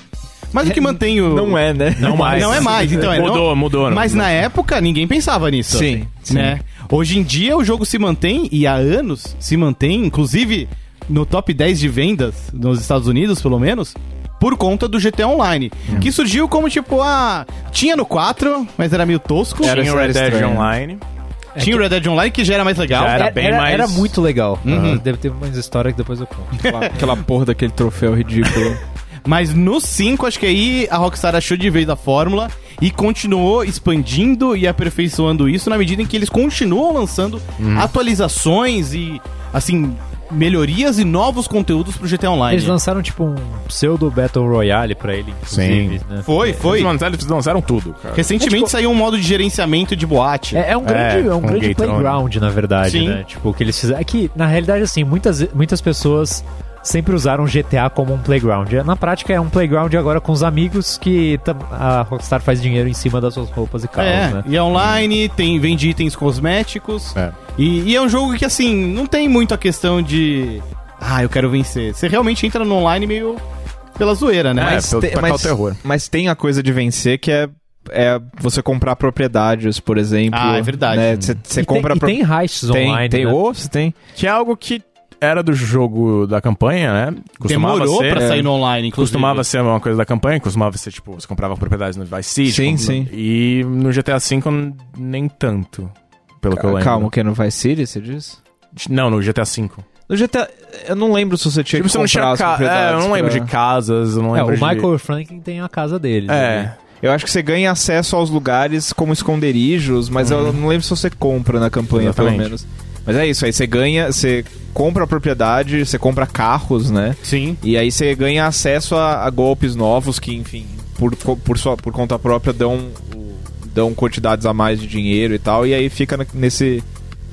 Speaker 1: mas o que mantém o.
Speaker 2: Não é, né?
Speaker 3: Não mais.
Speaker 1: Não é mais, então é.
Speaker 3: Mudou,
Speaker 1: não-
Speaker 3: mudou.
Speaker 1: Mas
Speaker 3: Não-
Speaker 1: na época ninguém pensava nisso.
Speaker 2: Sim,
Speaker 1: Né? Hoje em dia o jogo se mantém, e há anos se mantém, inclusive no top 10 de vendas nos Estados Unidos, pelo menos, por conta do GTA Online. Que surgiu como tipo, ah, tinha no 4, mas era meio tosco.
Speaker 2: Era-
Speaker 3: Tinha o Red Dead. Online.
Speaker 1: tinha o Red Dead Online, que já era mais legal.
Speaker 3: Já era bem mais-
Speaker 4: era muito legal.
Speaker 1: Uhum.
Speaker 4: Deve ter umas histórias que depois eu conto.
Speaker 2: Aquela, aquela porra daquele troféu ridículo.
Speaker 1: Mas no 5, acho que aí a Rockstar achou de vez a fórmula e continuou expandindo e aperfeiçoando isso na medida em que eles continuam lançando atualizações e, assim, melhorias e novos conteúdos pro GTA Online.
Speaker 4: Eles lançaram tipo um pseudo Battle Royale pra ele, inclusive. Né?
Speaker 1: Foi, foi.
Speaker 3: Eles lançaram, eles lançaram tudo, cara.
Speaker 1: Recentemente
Speaker 4: É, tipo-
Speaker 1: saiu um modo de gerenciamento de boate.
Speaker 4: É, é um grande,
Speaker 3: É,
Speaker 4: é, um grande
Speaker 3: Gatron.
Speaker 4: playground, na verdade,
Speaker 1: Sim.
Speaker 4: né? Tipo, o que eles fizeram. É que, na realidade, assim, muitas, muitas pessoas sempre usaram GTA como um playground. Na prática, é um playground agora com os amigos que a Rockstar faz dinheiro em cima das suas roupas e carros,
Speaker 1: É,
Speaker 4: né?
Speaker 1: e é online, tem, vende itens cosméticos.
Speaker 3: É.
Speaker 1: E, e é um jogo que, assim, não tem muito a questão de. Ah, eu quero vencer. Você realmente entra no online meio pela zoeira, né?
Speaker 3: É,
Speaker 1: Mas-
Speaker 3: pelo- tacar o terror.
Speaker 2: mas tem a coisa de vencer que é, é você comprar propriedades, por exemplo.
Speaker 1: Ah, é verdade.
Speaker 2: né? Você
Speaker 4: E
Speaker 2: compra
Speaker 4: tem,
Speaker 2: pro-
Speaker 4: tem heists
Speaker 2: tem,
Speaker 4: online,
Speaker 2: tem
Speaker 4: né?
Speaker 2: ou você tem.
Speaker 3: Que é algo que era do jogo da campanha, né? Costumava
Speaker 1: Demorou
Speaker 3: ser,
Speaker 1: pra
Speaker 3: é,
Speaker 1: sair no online, inclusive.
Speaker 3: Costumava ser uma coisa da campanha, costumava ser, tipo, você comprava propriedades no Vice City.
Speaker 2: Sim,
Speaker 3: como-
Speaker 2: sim.
Speaker 3: E no GTA V, nem tanto, pelo que eu lembro.
Speaker 2: Calma, que? No Vice City, você diz?
Speaker 3: Não, no GTA V.
Speaker 2: No GTA, eu não lembro se você tinha
Speaker 3: Tipo,
Speaker 2: que
Speaker 3: você não
Speaker 2: comprar
Speaker 3: tinha
Speaker 2: as.
Speaker 3: É, eu não lembro
Speaker 2: pra-
Speaker 3: de casas, eu não
Speaker 4: É,
Speaker 3: lembro
Speaker 4: o
Speaker 3: de...
Speaker 4: Michael Franklin tem a casa dele.
Speaker 3: É,
Speaker 2: Eu acho que você ganha acesso aos lugares como esconderijos, mas eu não lembro se você compra na campanha, pelo
Speaker 3: Exatamente.
Speaker 2: menos. Mas é isso, aí você ganha, você compra propriedade, você compra carros, né?
Speaker 1: Sim.
Speaker 2: E aí você ganha acesso a, a golpes novos que, enfim, por, por, sua, por conta própria dão, dão quantidades a mais de dinheiro e tal, e aí fica nesse,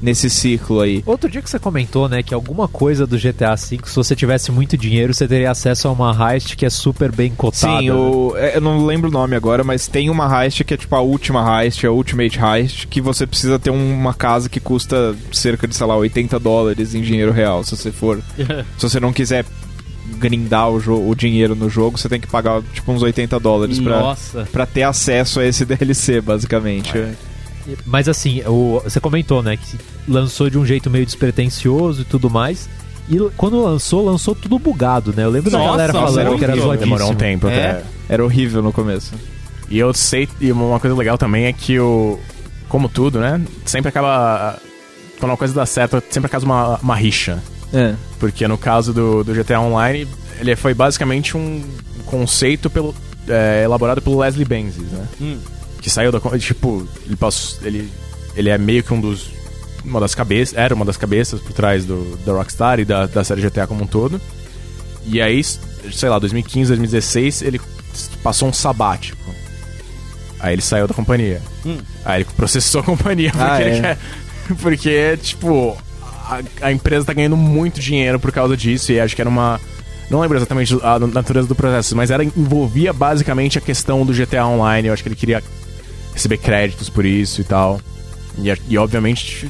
Speaker 2: nesse ciclo aí.
Speaker 4: Outro dia que você comentou, né, que alguma coisa do GTA V, se você tivesse muito dinheiro, você teria acesso a uma heist que é super bem cotada.
Speaker 2: Sim,
Speaker 4: né?
Speaker 2: o, é, eu não lembro o nome agora, mas tem uma heist que é tipo a última heist, a Ultimate Heist, que você precisa ter uma casa que custa cerca de, sei lá, 80 dólares em dinheiro real. Se você for. se você não quiser grindar o, jo- o dinheiro no jogo, você tem que pagar tipo uns 80 dólares pra ter acesso a esse DLC, basicamente.
Speaker 4: Mas assim, o, você comentou, né, que lançou de um jeito meio despretensioso e tudo mais. E quando lançou, lançou tudo bugado, né? Eu lembro da
Speaker 1: Nossa,
Speaker 4: galera
Speaker 1: nossa,
Speaker 4: falando
Speaker 1: era
Speaker 4: que era
Speaker 1: horrível.
Speaker 4: zoadíssimo.
Speaker 3: demorou um tempo
Speaker 1: É.
Speaker 3: até...
Speaker 2: Era horrível no começo.
Speaker 3: E eu sei, e uma coisa legal também é que o. Como tudo, né? Sempre acaba. Quando uma coisa dá certo, sempre acaba uma, uma rixa.
Speaker 2: É.
Speaker 3: Porque no caso do, do GTA Online, ele foi basicamente um conceito pelo, é, elaborado pelo Leslie Benzies, né?
Speaker 1: Hum.
Speaker 3: Que saiu da. Tipo, ele passou. Ele, ele é meio que um dos. Uma das cabeças. Era uma das cabeças por trás do, da Rockstar e da, da série GTA como um todo. E aí, sei lá, 2015, 2016, ele passou um sabático. Aí ele saiu da companhia.
Speaker 1: Hum.
Speaker 3: Aí ele processou a companhia porque
Speaker 2: Ah,
Speaker 3: ele
Speaker 2: é?
Speaker 3: quer. Porque, tipo, a, a empresa tá ganhando muito dinheiro por causa disso. E acho que era uma. Não lembro exatamente a natureza do processo, mas era envolvia basicamente a questão do GTA Online. Eu acho que ele queria receber créditos por isso e tal. E, e obviamente,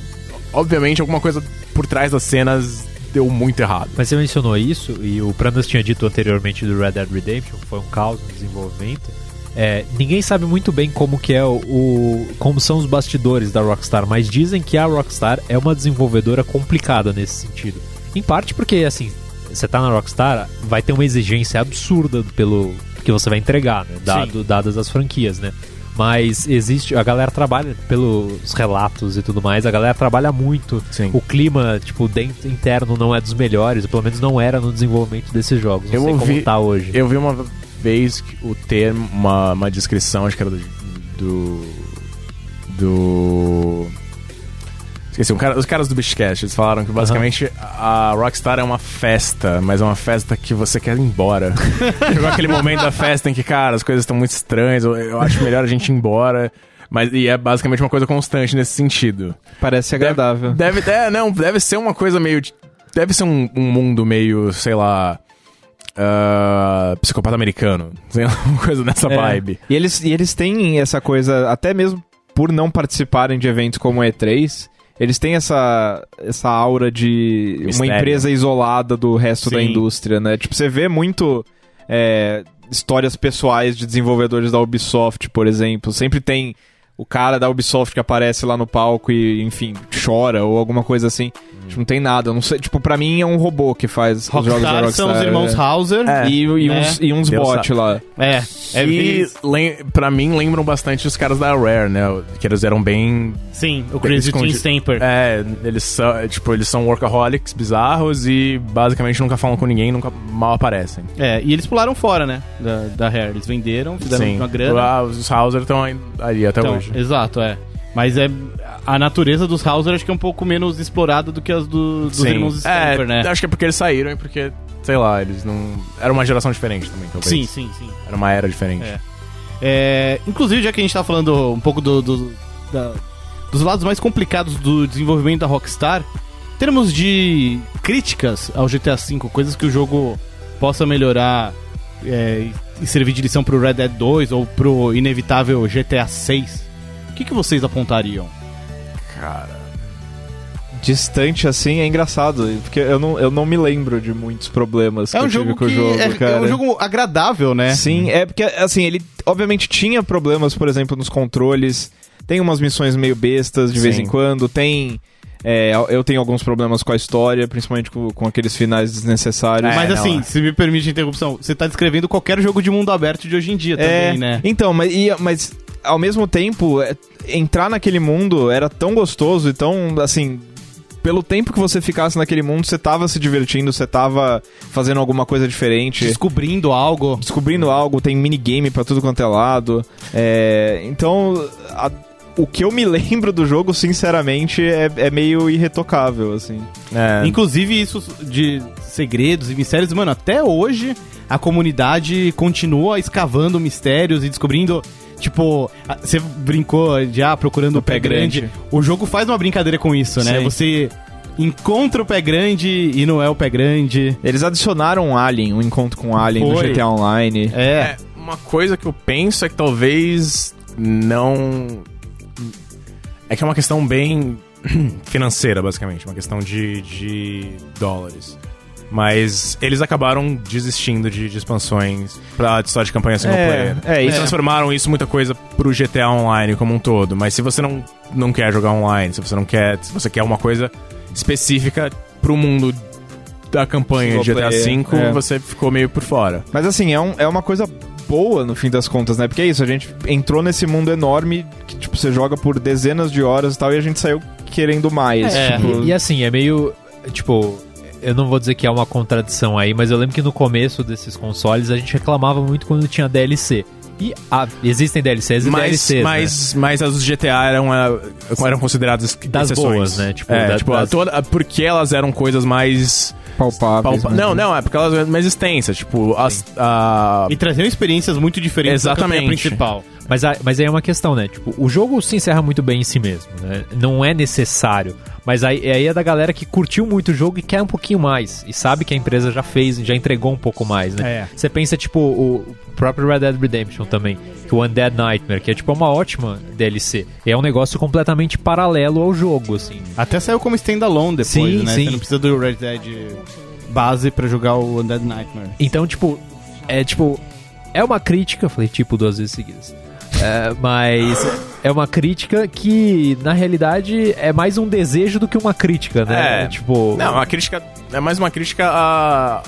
Speaker 3: obviamente alguma coisa por trás das cenas deu muito errado.
Speaker 4: Mas você mencionou isso, e o Prandas tinha dito anteriormente do Red Dead Redemption, que foi um caos no desenvolvimento. É, ninguém sabe muito bem como que é o, o, como são os bastidores da Rockstar, mas dizem que a Rockstar é uma desenvolvedora complicada nesse sentido. Em parte porque assim, você tá na Rockstar, vai ter uma exigência absurda pelo que você vai entregar, né? Dado, dadas as franquias, né? Mas existe. A galera trabalha pelos relatos e tudo mais. A galera trabalha muito.
Speaker 3: Sim.
Speaker 4: O clima, tipo, dentro, interno não é dos melhores. Pelo menos não era no desenvolvimento desses jogos. Não
Speaker 3: Eu
Speaker 4: sei
Speaker 3: ouvi-
Speaker 4: como tá hoje.
Speaker 3: Eu vi uma vez o termo, uma, uma descrição, acho que era do. do. do- Esqueci, um cara- os caras do Beachcast, eles falaram que basicamente a Rockstar é uma festa, mas é uma festa que você quer ir embora. Chegou aquele momento da festa em que, cara, as coisas estão muito estranhas, eu, eu acho melhor a gente ir embora. Mas e é basicamente uma coisa constante nesse sentido.
Speaker 2: Parece agradável.
Speaker 3: Deve, é, não, deve ser uma coisa meio. de- Deve ser um, um mundo meio, sei lá. ah, psicopata americano. Sei lá, uma coisa nessa
Speaker 2: É.
Speaker 3: vibe.
Speaker 2: E eles, e eles têm essa coisa, até mesmo por não participarem de eventos como o E3, eles têm essa, essa aura de uma
Speaker 3: Mistério.
Speaker 2: empresa isolada do resto da
Speaker 3: Sim.
Speaker 2: indústria, né? Tipo, você vê muito é, histórias pessoais de desenvolvedores da Ubisoft, por exemplo. Sempre tem o cara da Ubisoft que aparece lá no palco e, enfim, chora ou alguma coisa assim. Tipo, não tem nada. eu Não sei, tipo, pra mim é um robô que faz os jogos da
Speaker 1: Rockstar
Speaker 2: Rockstar.
Speaker 1: são os irmãos
Speaker 2: é.
Speaker 1: Hauser.
Speaker 3: É.
Speaker 2: E, e
Speaker 1: né?
Speaker 2: uns, e uns bots lá.
Speaker 1: É, é
Speaker 3: e
Speaker 1: bem-
Speaker 3: lem pra mim lembram bastante os caras da Rare, né? Que eles eram bem.
Speaker 1: Sim, o Crazy Team Stamper.
Speaker 3: É, eles são, tipo, eles são workaholics bizarros e basicamente nunca falam com ninguém, nunca mal aparecem.
Speaker 1: É, e eles pularam fora, né? Da, da Rare. Eles venderam, fizeram uma grana.
Speaker 3: Ah, os Hauser estão ali até
Speaker 1: Então,
Speaker 3: hoje.
Speaker 1: Exato, é. Mas é a natureza dos Hauser acho que é um pouco menos explorada do que as do- dos
Speaker 3: Sim.
Speaker 1: irmãos Stamper,
Speaker 3: é,
Speaker 1: né?
Speaker 3: Acho que é porque eles saíram e porque, sei lá, eles não. Era uma geração diferente também, talvez.
Speaker 1: Sim, sim, sim.
Speaker 3: Era uma era diferente.
Speaker 1: É. É, inclusive, já que a gente tá falando um pouco do, do- da- dos lados mais complicados do desenvolvimento da Rockstar, em termos de críticas ao GTA V, coisas que o jogo possa melhorar é, e servir de lição pro Red Dead 2 ou pro inevitável GTA 6, o que, que vocês apontariam?
Speaker 3: Cara.
Speaker 2: distante assim é engraçado, porque eu não, eu não me lembro de muitos problemas
Speaker 1: É
Speaker 2: que
Speaker 1: um
Speaker 2: eu tive
Speaker 1: jogo
Speaker 2: com
Speaker 1: que
Speaker 2: o jogo,
Speaker 1: é,
Speaker 2: cara.
Speaker 1: é um jogo agradável, né?
Speaker 2: Sim, é porque assim, ele obviamente tinha problemas, por exemplo, nos controles. Tem umas missões meio bestas de vez
Speaker 3: Sim.
Speaker 2: em quando, tem é, eu tenho alguns problemas com a história, principalmente com, com aqueles finais desnecessários.
Speaker 1: Mas
Speaker 3: É,
Speaker 1: assim,
Speaker 3: não, é.
Speaker 1: se me permite a interrupção, você tá descrevendo qualquer jogo de mundo aberto de hoje em dia
Speaker 2: É,
Speaker 1: também, né?
Speaker 2: Então, mas, e- mas ao mesmo tempo, é, entrar naquele mundo era tão gostoso e tão, assim, pelo tempo que você ficasse naquele mundo, você tava se divertindo, você tava fazendo alguma coisa diferente.
Speaker 1: Descobrindo algo.
Speaker 2: Descobrindo algo, tem minigame pra tudo quanto é lado. É, então, a- o que eu me lembro do jogo, sinceramente, é, é meio irretocável, assim.
Speaker 3: É,
Speaker 1: Inclusive, isso de segredos e mistérios, mano, até hoje a comunidade continua escavando mistérios e descobrindo. Tipo, você brincou de ah, procurando o pé,
Speaker 2: pé
Speaker 1: grande.
Speaker 2: grande.
Speaker 1: O jogo faz uma brincadeira com isso, né?
Speaker 2: Sim.
Speaker 1: Você encontra o pé grande e não é o pé grande.
Speaker 2: Eles adicionaram um Alien, um encontro com um Alien
Speaker 1: Foi.
Speaker 2: no GTA Online.
Speaker 1: É.
Speaker 3: É, uma coisa que eu penso é que talvez não. É que é uma questão bem financeira, basicamente. Uma questão de, de dólares. Mas eles acabaram desistindo de, de expansões pra história de campanha single
Speaker 2: É,
Speaker 3: player.
Speaker 2: é,
Speaker 3: eles
Speaker 2: isso-
Speaker 3: transformaram isso muita coisa pro GTA Online como um todo. Mas se você não, não quer jogar online, se você não quer. Se você quer uma coisa específica pro mundo da campanha de GTA V,
Speaker 2: é.
Speaker 3: você ficou meio por fora.
Speaker 2: Mas assim, é, um- é uma coisa boa no fim das contas, né? Porque é isso, a gente entrou nesse mundo enorme que, tipo, você joga por dezenas de horas e tal, e a gente saiu querendo mais.
Speaker 1: É.
Speaker 2: tipo,
Speaker 4: E, e assim, é meio. Tipo, eu não vou dizer que é uma contradição aí, mas eu lembro que no começo desses consoles a gente reclamava muito quando tinha DLC. E ah, existem DLCs e
Speaker 3: Mas,
Speaker 4: DLCs. né?
Speaker 3: mas, mas as do GTA eram, eh, eram consideradas
Speaker 4: Das
Speaker 3: exceções.
Speaker 4: boas, né? Tipo,
Speaker 3: é,
Speaker 4: da-
Speaker 3: tipo,
Speaker 4: das-
Speaker 3: toda, porque elas eram coisas mais...
Speaker 2: palpáveis.
Speaker 3: palpa-
Speaker 2: né?
Speaker 3: Não, não, é porque elas eram mais extensas. Tipo, as, a...
Speaker 1: E traziam experiências muito diferentes da
Speaker 3: Exatamente.
Speaker 1: principal.
Speaker 4: Mas, a- mas aí é uma questão, né? Tipo, o jogo se encerra muito bem em si mesmo, né? Não é necessário. Mas aí, aí é da galera que curtiu muito o jogo e quer um pouquinho mais. E sabe que a empresa já fez, já entregou um pouco mais, né?
Speaker 1: É.
Speaker 4: Você pensa, tipo, o próprio Red Dead Redemption também, que o Undead Nightmare, que é tipo uma ótima DLC. E é um negócio completamente paralelo ao jogo, assim.
Speaker 1: Até saiu como standalone depois,
Speaker 4: Sim,
Speaker 1: né?
Speaker 4: sim.
Speaker 1: Você não precisa do Red Dead base pra jogar o Undead Nightmare.
Speaker 4: Então, tipo, é tipo. É uma crítica, falei tipo duas vezes seguidas. É, mas é uma crítica que, na realidade, é mais um desejo do que uma crítica, né?
Speaker 3: É.
Speaker 4: Tipo.
Speaker 3: Não, a crítica é mais uma crítica à,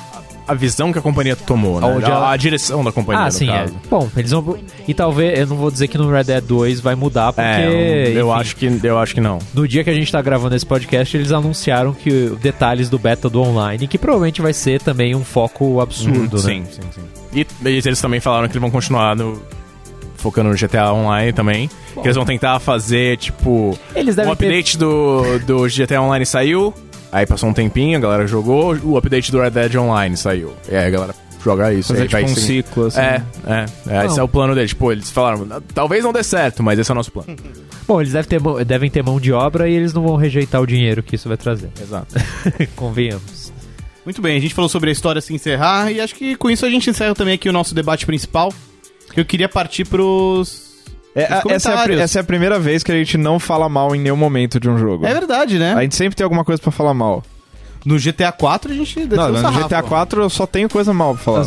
Speaker 3: à visão que a companhia tomou, né?
Speaker 4: Aonde ela-
Speaker 3: A, a direção da companhia,
Speaker 4: Ah, sim, é.
Speaker 3: caso.
Speaker 4: Bom, eles vão. E talvez, eu não vou dizer que no Red Dead 2 vai mudar, porque.
Speaker 3: É, eu,
Speaker 4: enfim,
Speaker 3: acho que, eu acho que não.
Speaker 4: No dia que a gente tá gravando esse podcast, eles anunciaram que detalhes do beta do online, que provavelmente vai ser também um foco absurdo, né?
Speaker 3: Sim, sim, sim. E, e eles também falaram que eles vão continuar no, focando no GTA Online também. Que eles vão tentar fazer, tipo...
Speaker 4: Eles
Speaker 3: O
Speaker 4: devem ter
Speaker 3: update do, do GTA Online saiu, aí passou um tempinho, a galera jogou, o update do Red Dead Online saiu. E aí a galera joga isso.
Speaker 2: Fazer
Speaker 3: aí
Speaker 2: tipo
Speaker 3: vai
Speaker 2: um
Speaker 3: seguir.
Speaker 2: ciclo, assim.
Speaker 3: É, é, é esse é o plano deles. Tipo, eles falaram, talvez não dê certo, mas esse é o nosso plano.
Speaker 4: Bom, eles devem ter, mão- devem ter mão de obra e eles não vão rejeitar o dinheiro que isso vai trazer.
Speaker 3: Exato.
Speaker 4: Convenhamos.
Speaker 1: Muito bem, a gente falou sobre a história se encerrar e acho que com isso a gente encerra também aqui o nosso debate principal. Que eu queria partir pros.
Speaker 2: É,
Speaker 1: Os
Speaker 2: a- essa, é a, essa é a primeira vez que a gente não fala mal em nenhum momento de um jogo.
Speaker 1: É verdade, né?
Speaker 2: A gente sempre tem alguma coisa pra falar mal.
Speaker 1: No GTA 4 a gente
Speaker 2: Não, no
Speaker 1: sarrafo.
Speaker 2: GTA 4 eu só tenho coisa mal pra falar.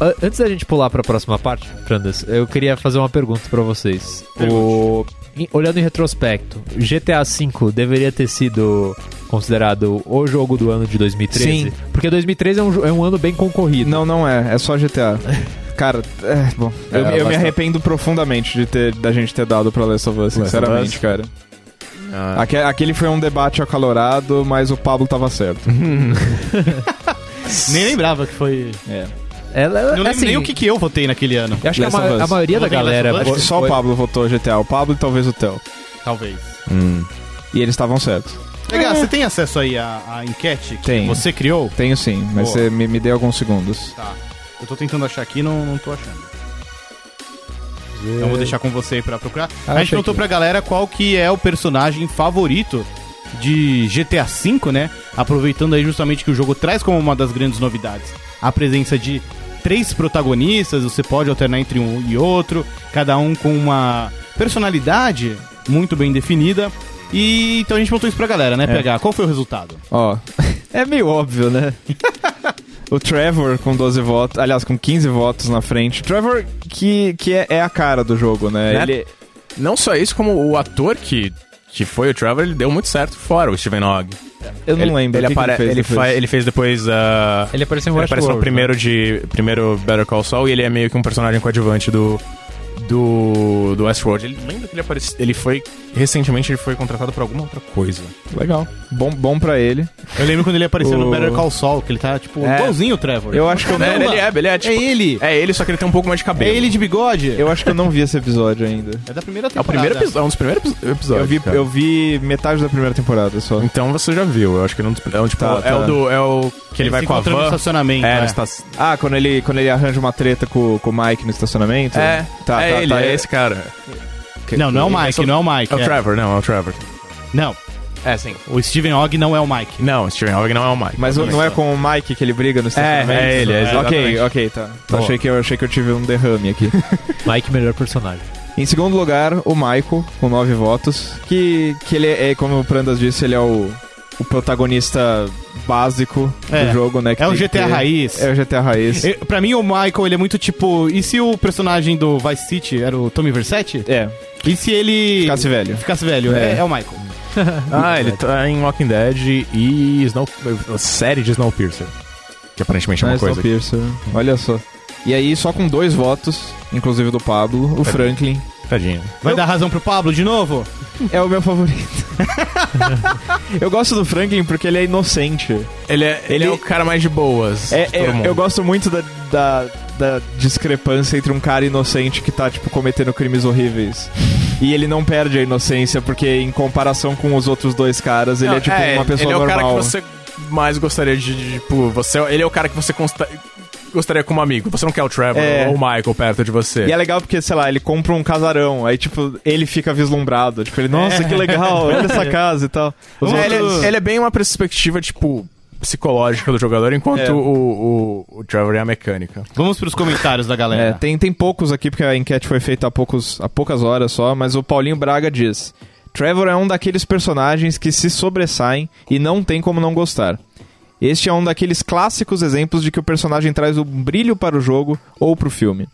Speaker 4: An- Antes da gente pular pra próxima parte, Frandas, eu queria fazer uma pergunta pra vocês. O... Olhando em retrospecto, GTA V deveria ter sido considerado o jogo do ano de 2013?
Speaker 2: Sim.
Speaker 4: Porque 2013 é um, é um ano bem concorrido.
Speaker 2: Não, não é. É só GTA. Cara, é, bom. Eu,
Speaker 3: É,
Speaker 2: eu me arrependo profundamente de ter, da gente ter dado pra Last of Us,
Speaker 3: Last
Speaker 2: sinceramente,
Speaker 3: Us?
Speaker 2: cara.
Speaker 3: Ah,
Speaker 2: Aque- aquele foi um debate acalorado, mas o Pablo tava certo.
Speaker 1: Nem lembrava que foi.
Speaker 2: É.
Speaker 4: Ela,
Speaker 1: Não lembro
Speaker 4: assim,
Speaker 1: nem o que, que eu votei naquele ano.
Speaker 4: Eu acho que a,
Speaker 2: Last
Speaker 4: ma- a maioria da
Speaker 1: Last
Speaker 4: galera.
Speaker 2: Acho que só o
Speaker 4: foi-
Speaker 2: Pablo votou GTA. O Pablo e talvez o Theo.
Speaker 1: Talvez.
Speaker 3: hum.
Speaker 2: E eles estavam certos.
Speaker 1: Legal, você tem acesso aí à, à enquete que
Speaker 2: Tenho.
Speaker 1: você criou?
Speaker 2: Tenho sim, mas
Speaker 1: Boa.
Speaker 2: você me, me dê alguns segundos.
Speaker 1: Tá. Eu tô tentando achar aqui e não, não tô achando. Então vou deixar com você aí pra procurar.
Speaker 4: Ah,
Speaker 1: a gente perguntou pra galera qual que é o personagem favorito de GTA V, né? Aproveitando aí justamente que o jogo traz como uma das grandes novidades a presença de três protagonistas, você pode alternar entre um e outro, cada um com uma personalidade muito bem definida. E então a gente perguntou isso pra galera, né, PH? Qual foi o resultado?
Speaker 2: Ó, é meio óbvio, né? o Trevor com 12 votos, aliás, com 15 votos na frente. Trevor que, que é, é a cara do jogo, né?
Speaker 3: Né?
Speaker 2: Ele,
Speaker 3: Não só isso, como o ator que, que foi o Trevor, ele deu muito certo fora, o Steven Ogg.
Speaker 2: eu não
Speaker 3: ele,
Speaker 2: lembro.
Speaker 3: Ele, apare-
Speaker 2: fez
Speaker 3: ele,
Speaker 2: depois.
Speaker 3: fa- ele fez depois. ah,
Speaker 4: Ele apareceu em
Speaker 3: ele apareceu no
Speaker 4: né?
Speaker 3: primeiro de primeiro Better Call Saul e ele é meio que um personagem coadjuvante do do do Westworld. Ele lembra que ele apareceu, ele foi recentemente ele foi contratado por alguma outra coisa.
Speaker 2: Legal. Bom, bom pra ele.
Speaker 1: Eu lembro quando ele apareceu no
Speaker 2: O-
Speaker 1: Better Call Saul, que ele tá, tipo,
Speaker 3: É.
Speaker 1: igualzinho o Trevor.
Speaker 2: Eu acho que eu,
Speaker 3: É,
Speaker 1: Caramba!
Speaker 3: ele é, ele é tipo,
Speaker 1: É ele!
Speaker 3: é ele, só que ele tem um pouco mais de
Speaker 1: É
Speaker 3: cabelo.
Speaker 1: ele de bigode!
Speaker 2: eu acho que eu não vi esse episódio ainda.
Speaker 1: É da primeira
Speaker 3: É o
Speaker 1: temporada.
Speaker 3: primeiro episódio, é um dos primeiros epi- episódios.
Speaker 2: Eu vi,
Speaker 3: cara.
Speaker 2: eu vi metade da primeira temporada só.
Speaker 3: Então você já viu, eu acho que não é, um, tipo,
Speaker 2: Tá,
Speaker 3: é
Speaker 2: tá.
Speaker 3: o do é o que ele, vai
Speaker 1: se
Speaker 3: com a
Speaker 1: encontrando no
Speaker 3: van.
Speaker 1: estacionamento.
Speaker 3: É,
Speaker 1: é.
Speaker 3: no esta-
Speaker 2: Ah, quando ele, quando ele arranja uma treta com, com o Mike no estacionamento?
Speaker 3: É,
Speaker 2: tá,
Speaker 3: é
Speaker 2: tá,
Speaker 3: ele,
Speaker 2: tá,
Speaker 3: é esse cara.
Speaker 1: Não, não é o Mike,
Speaker 3: é
Speaker 1: não é o Mike.
Speaker 3: É o
Speaker 1: é.
Speaker 3: Trevor, não, é o Trevor.
Speaker 1: Não,
Speaker 3: É, sim.
Speaker 1: o Steven Ogg não é o Mike.
Speaker 3: Não, Steven Hogg não é o Mike.
Speaker 2: Mas o- não é com o Mike que ele briga no estacionamento?
Speaker 3: é ele, é,
Speaker 2: ok,
Speaker 3: exatamente.
Speaker 2: ok, tá.
Speaker 3: Boa.
Speaker 2: Achei que, eu, achei que eu tive um derrame aqui.
Speaker 4: Mike, melhor personagem.
Speaker 2: em segundo lugar, o Michael, com nove votos. Que, que ele é, como o Prandas disse, ele é o, o protagonista básico
Speaker 1: É.
Speaker 2: do jogo, né? que
Speaker 1: É o
Speaker 2: que
Speaker 1: GTA
Speaker 2: ter-
Speaker 1: raiz.
Speaker 2: É o GTA raiz.
Speaker 1: E, Pra mim, o Michael, ele é muito tipo... E se o personagem do Vice City era o Tommy Versetti?
Speaker 2: É,
Speaker 1: E se ele...
Speaker 2: ficasse velho.
Speaker 1: Ficasse velho? É,
Speaker 2: É.
Speaker 1: é o Michael.
Speaker 3: Ah, ele tá em Walking Dead e Snow, série de Snowpiercer. Que aparentemente é uma
Speaker 2: Nice
Speaker 3: coisa.
Speaker 2: Snowpiercer. Olha só. E aí, só com dois votos, inclusive do Pablo, o Franklin
Speaker 3: Tadinho.
Speaker 1: Vai dar razão pro Pablo de novo?
Speaker 2: é o meu favorito. eu gosto do Franklin porque ele é inocente.
Speaker 3: Ele é, ele,
Speaker 2: Ele-
Speaker 3: é o cara mais de boas.
Speaker 2: É,
Speaker 3: de todo
Speaker 2: é,
Speaker 3: mundo.
Speaker 2: eu gosto muito da, da, da discrepância entre um cara inocente que tá, tipo, cometendo crimes horríveis. E ele não perde a inocência, porque em comparação com os outros dois caras, ele
Speaker 3: Não,
Speaker 2: é tipo uma pessoa
Speaker 3: Ele é o
Speaker 2: normal.
Speaker 3: cara que você mais gostaria de, de, tipo, você, ele é o cara que você consta- gostaria como amigo. Você não quer o Trevor
Speaker 2: É.
Speaker 3: ou o Michael perto de você.
Speaker 2: E é legal porque, sei lá, ele compra um casarão, aí, tipo, ele fica vislumbrado. Tipo, ele, nossa, que legal, olha essa casa e tal. Os
Speaker 3: É, ele,
Speaker 2: outros-
Speaker 3: ele é bem uma perspectiva, tipo, psicológica do jogador, enquanto
Speaker 2: É.
Speaker 3: o, o, o Trevor é a mecânica.
Speaker 1: Vamos pros comentários da
Speaker 2: É,
Speaker 1: galera.
Speaker 2: tem, tem poucos aqui, porque a enquete foi feita há, poucos, há poucas horas só, mas o Paulinho Braga diz: Trevor é um daqueles personagens que se sobressaem e não tem como não gostar. Este é um daqueles clássicos exemplos de que o personagem traz um brilho para o jogo ou para o filme.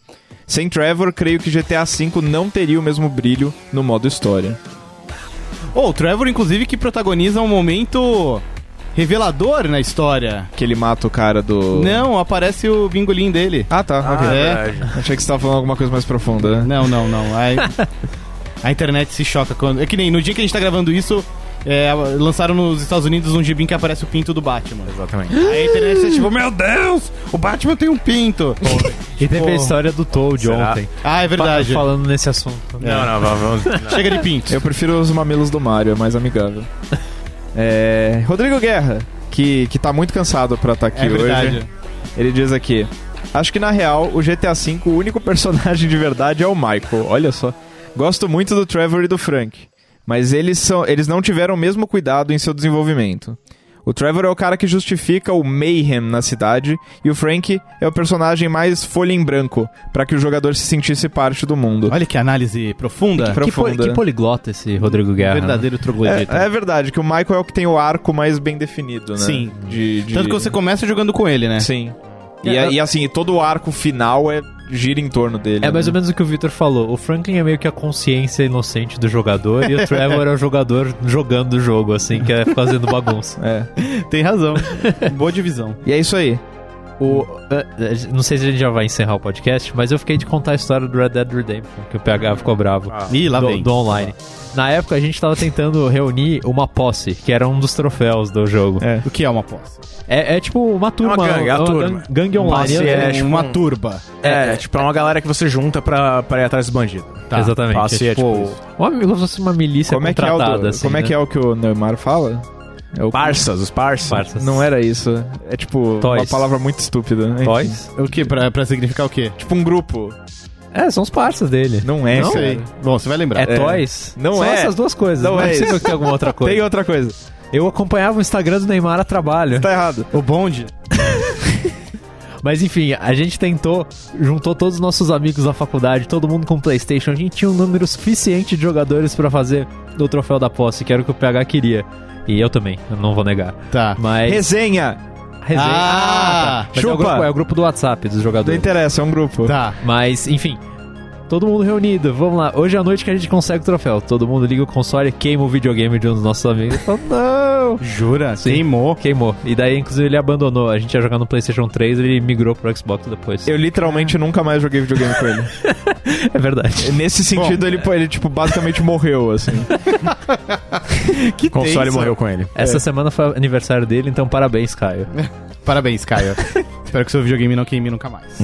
Speaker 2: Sem Trevor, creio que GTA V não teria o mesmo brilho no modo história.
Speaker 1: Oh, o Trevor, inclusive, que protagoniza um momento revelador na história.
Speaker 2: Que ele mata o cara do.
Speaker 1: Não, aparece o bingolim dele.
Speaker 2: Ah, tá. ok.
Speaker 1: é.
Speaker 3: verdade.
Speaker 2: Achei que você tava falando alguma coisa mais profunda, né?
Speaker 1: Não, não, não. Aí, a internet se choca quando. É que nem no dia que a gente tá gravando isso, é, lançaram nos Estados Unidos um gibi que aparece o pinto do Batman.
Speaker 3: Exatamente.
Speaker 1: Aí a internet é tipo, meu Deus, o Batman tem um pinto.
Speaker 4: E teve a história do Toad
Speaker 3: Será?
Speaker 4: ontem.
Speaker 1: Ah, é verdade.
Speaker 4: Fa- Falando nesse assunto.
Speaker 3: Não, não, vamos. vamos
Speaker 1: Chega de pinto.
Speaker 2: Eu prefiro os mamilos do Mario, é mais amigável. É, Rodrigo Guerra, que, que tá muito cansado pra estar aqui
Speaker 1: É verdade.
Speaker 2: hoje. Ele diz aqui: Acho que na real, o GTA V, o único personagem de verdade é o Michael. Olha só. Gosto muito do Trevor e do Frank, mas eles, são, eles não tiveram o mesmo cuidado em seu desenvolvimento. O Trevor é o cara que justifica o mayhem na cidade e o Frank é o personagem mais folha em branco, pra que o jogador se sentisse parte do mundo.
Speaker 1: Olha que análise profunda.
Speaker 2: Que
Speaker 4: Que,
Speaker 2: Profunda.
Speaker 4: que poliglota esse Rodrigo Guerra. né?
Speaker 1: verdadeiro troglodita.
Speaker 2: É, é verdade, que o Michael é o que tem o arco mais bem definido, né?
Speaker 1: Sim.
Speaker 2: De, de-
Speaker 1: Tanto que você começa jogando com ele, né?
Speaker 2: Sim. E,
Speaker 4: É,
Speaker 2: e assim, todo o arco final é gira em torno dele.
Speaker 4: É mais
Speaker 2: né?
Speaker 4: ou menos o que o Victor falou. O Franklin é meio que a consciência inocente do jogador e o Trevor é o jogador jogando o jogo, assim, que é fazendo bagunça.
Speaker 2: É.
Speaker 1: Tem razão. Boa divisão.
Speaker 2: E é isso aí.
Speaker 4: O, eh, eh, não sei se a gente já vai encerrar o podcast, mas eu fiquei de contar a história do Red Dead Redemption, que o PH ficou bravo.
Speaker 1: Ih, lá
Speaker 4: do,
Speaker 1: vem.
Speaker 4: do online. Na época a gente tava tentando reunir uma posse, que era um dos troféus do jogo.
Speaker 2: É.
Speaker 1: O que é uma posse?
Speaker 4: É, é tipo uma turma.
Speaker 3: gangue, é
Speaker 4: uma
Speaker 3: turma.
Speaker 4: gang- gangue online.
Speaker 3: Posse é,
Speaker 4: É,
Speaker 3: tipo,
Speaker 1: uma
Speaker 3: um-
Speaker 1: turba.
Speaker 3: É, é, tipo, é uma galera que você junta pra, pra ir atrás dos bandidos.
Speaker 1: Tá.
Speaker 4: Exatamente.
Speaker 3: Passe
Speaker 4: é,
Speaker 3: é
Speaker 4: tipo,
Speaker 3: tipo isso.
Speaker 4: uma, como se fosse uma milícia
Speaker 2: Como é que é, o,
Speaker 4: contratada,
Speaker 2: do-
Speaker 4: assim,
Speaker 2: como é,
Speaker 4: né?
Speaker 2: que é o que o Neymar fala? É o
Speaker 3: Parças, os parças.
Speaker 4: Parças.
Speaker 2: Não era isso. É tipo uma
Speaker 4: Toys.
Speaker 2: palavra muito estúpida.
Speaker 4: Toys?
Speaker 1: O que? Pra, pra significar o quê?
Speaker 2: Tipo um grupo.
Speaker 4: É, são os parças dele.
Speaker 2: Não é,
Speaker 1: Não sei. Bom, você vai lembrar.
Speaker 4: É, Toys?
Speaker 2: Não
Speaker 4: São
Speaker 2: é.
Speaker 4: essas duas coisas.
Speaker 2: Não
Speaker 4: Não,
Speaker 2: é
Speaker 4: é possível
Speaker 2: isso.
Speaker 4: que tenha alguma outra coisa.
Speaker 2: Tem outra coisa.
Speaker 4: Eu acompanhava o Instagram do Neymar a trabalho.
Speaker 2: Tá errado.
Speaker 1: O bonde.
Speaker 4: Mas enfim, a gente tentou, juntou todos os nossos amigos da faculdade, todo mundo com Playstation. A gente tinha um número suficiente de jogadores pra fazer o troféu da posse, que era o que o PH queria. E eu também, eu não vou negar.
Speaker 1: Tá.
Speaker 4: Mas.
Speaker 2: Resenha.
Speaker 4: Resenha.
Speaker 1: Ah,
Speaker 4: tá. Mas é o,
Speaker 2: chupa.
Speaker 4: grupo, é o grupo do WhatsApp dos
Speaker 2: Não
Speaker 4: jogadores.
Speaker 2: interessa, é um grupo.
Speaker 1: Tá.
Speaker 4: Mas, enfim. Todo mundo reunido, vamos lá. Hoje à noite que a gente consegue o troféu. Todo mundo liga o console, queima o videogame de um dos nossos amigos. Fala, não!
Speaker 1: Jura?
Speaker 4: Sim.
Speaker 1: Queimou.
Speaker 4: Queimou. E daí, inclusive, ele abandonou. A gente ia jogar no PlayStation 3, ele migrou pro Xbox depois.
Speaker 2: Eu literalmente nunca mais joguei videogame com ele.
Speaker 4: É verdade.
Speaker 2: Nesse sentido, ele, ele, tipo, basicamente morreu, assim.
Speaker 1: Que
Speaker 3: O console
Speaker 1: tenso.
Speaker 3: morreu com ele.
Speaker 4: Essa semana foi aniversário dele, então parabéns, Caio.
Speaker 1: Parabéns, Caio. Espero que seu videogame não queime nunca mais.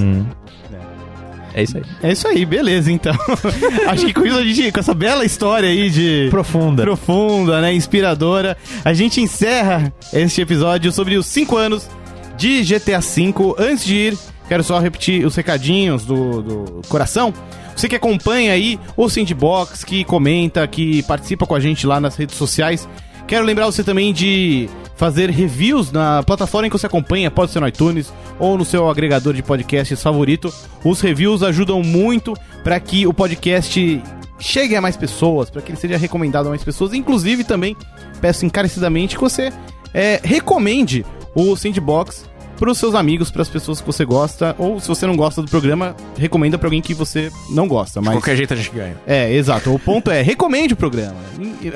Speaker 4: É isso aí.
Speaker 1: É isso aí, beleza, então. Acho que com isso a gente, com essa bela história aí de.
Speaker 4: Profunda.
Speaker 1: profunda, né? Inspiradora. A gente encerra este episódio sobre os 5 anos de GTA V. Antes de ir, quero só repetir os recadinhos do, do coração. Você que acompanha aí o Sandbox, que comenta, que participa com a gente lá nas redes sociais. Quero lembrar você também de fazer reviews na plataforma em que você acompanha, pode ser no iTunes ou no seu agregador de podcasts favorito. Os reviews ajudam muito para que o podcast chegue a mais pessoas, para que ele seja recomendado a mais pessoas. Inclusive, também peço encarecidamente que você é, recomende o Sandbox para os seus amigos, para as pessoas que você gosta, ou se você não gosta do programa, recomenda para alguém que você não gosta.
Speaker 3: De
Speaker 1: Mas
Speaker 3: qualquer jeito a gente ganha.
Speaker 1: é, exato. O ponto é, recomende o programa.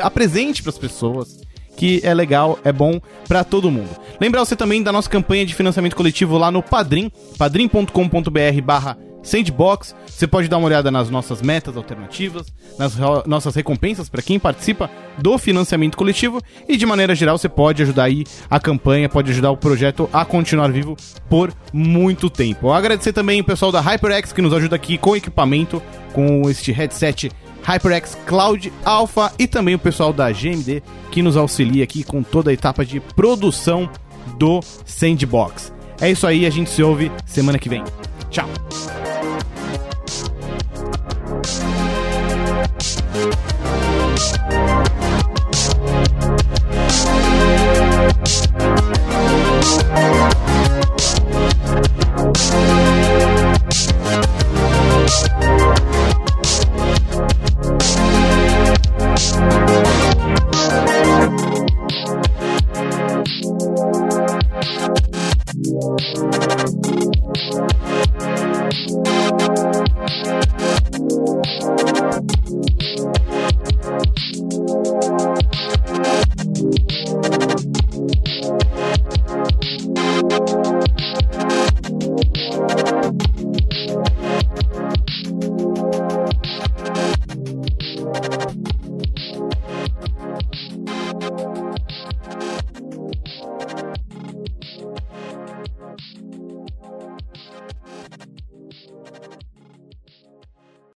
Speaker 1: Apresente pras pessoas que é legal, é bom pra todo mundo. Lembrar você também da nossa campanha de financiamento coletivo lá no Padrim, padrim.com.br barra Sandbox. Você pode dar uma olhada nas nossas metas alternativas, nas nossas recompensas para quem participa do financiamento coletivo e de maneira geral você pode ajudar aí a campanha, pode ajudar o projeto a continuar vivo por muito tempo. Agradecer também o pessoal da HyperX que nos ajuda aqui com equipamento, com este headset HyperX Cloud Alpha e também o pessoal da GMD que nos auxilia aqui com toda a etapa de produção do Sandbox. É isso aí, a gente se ouve semana que vem. Tchau. Thank you.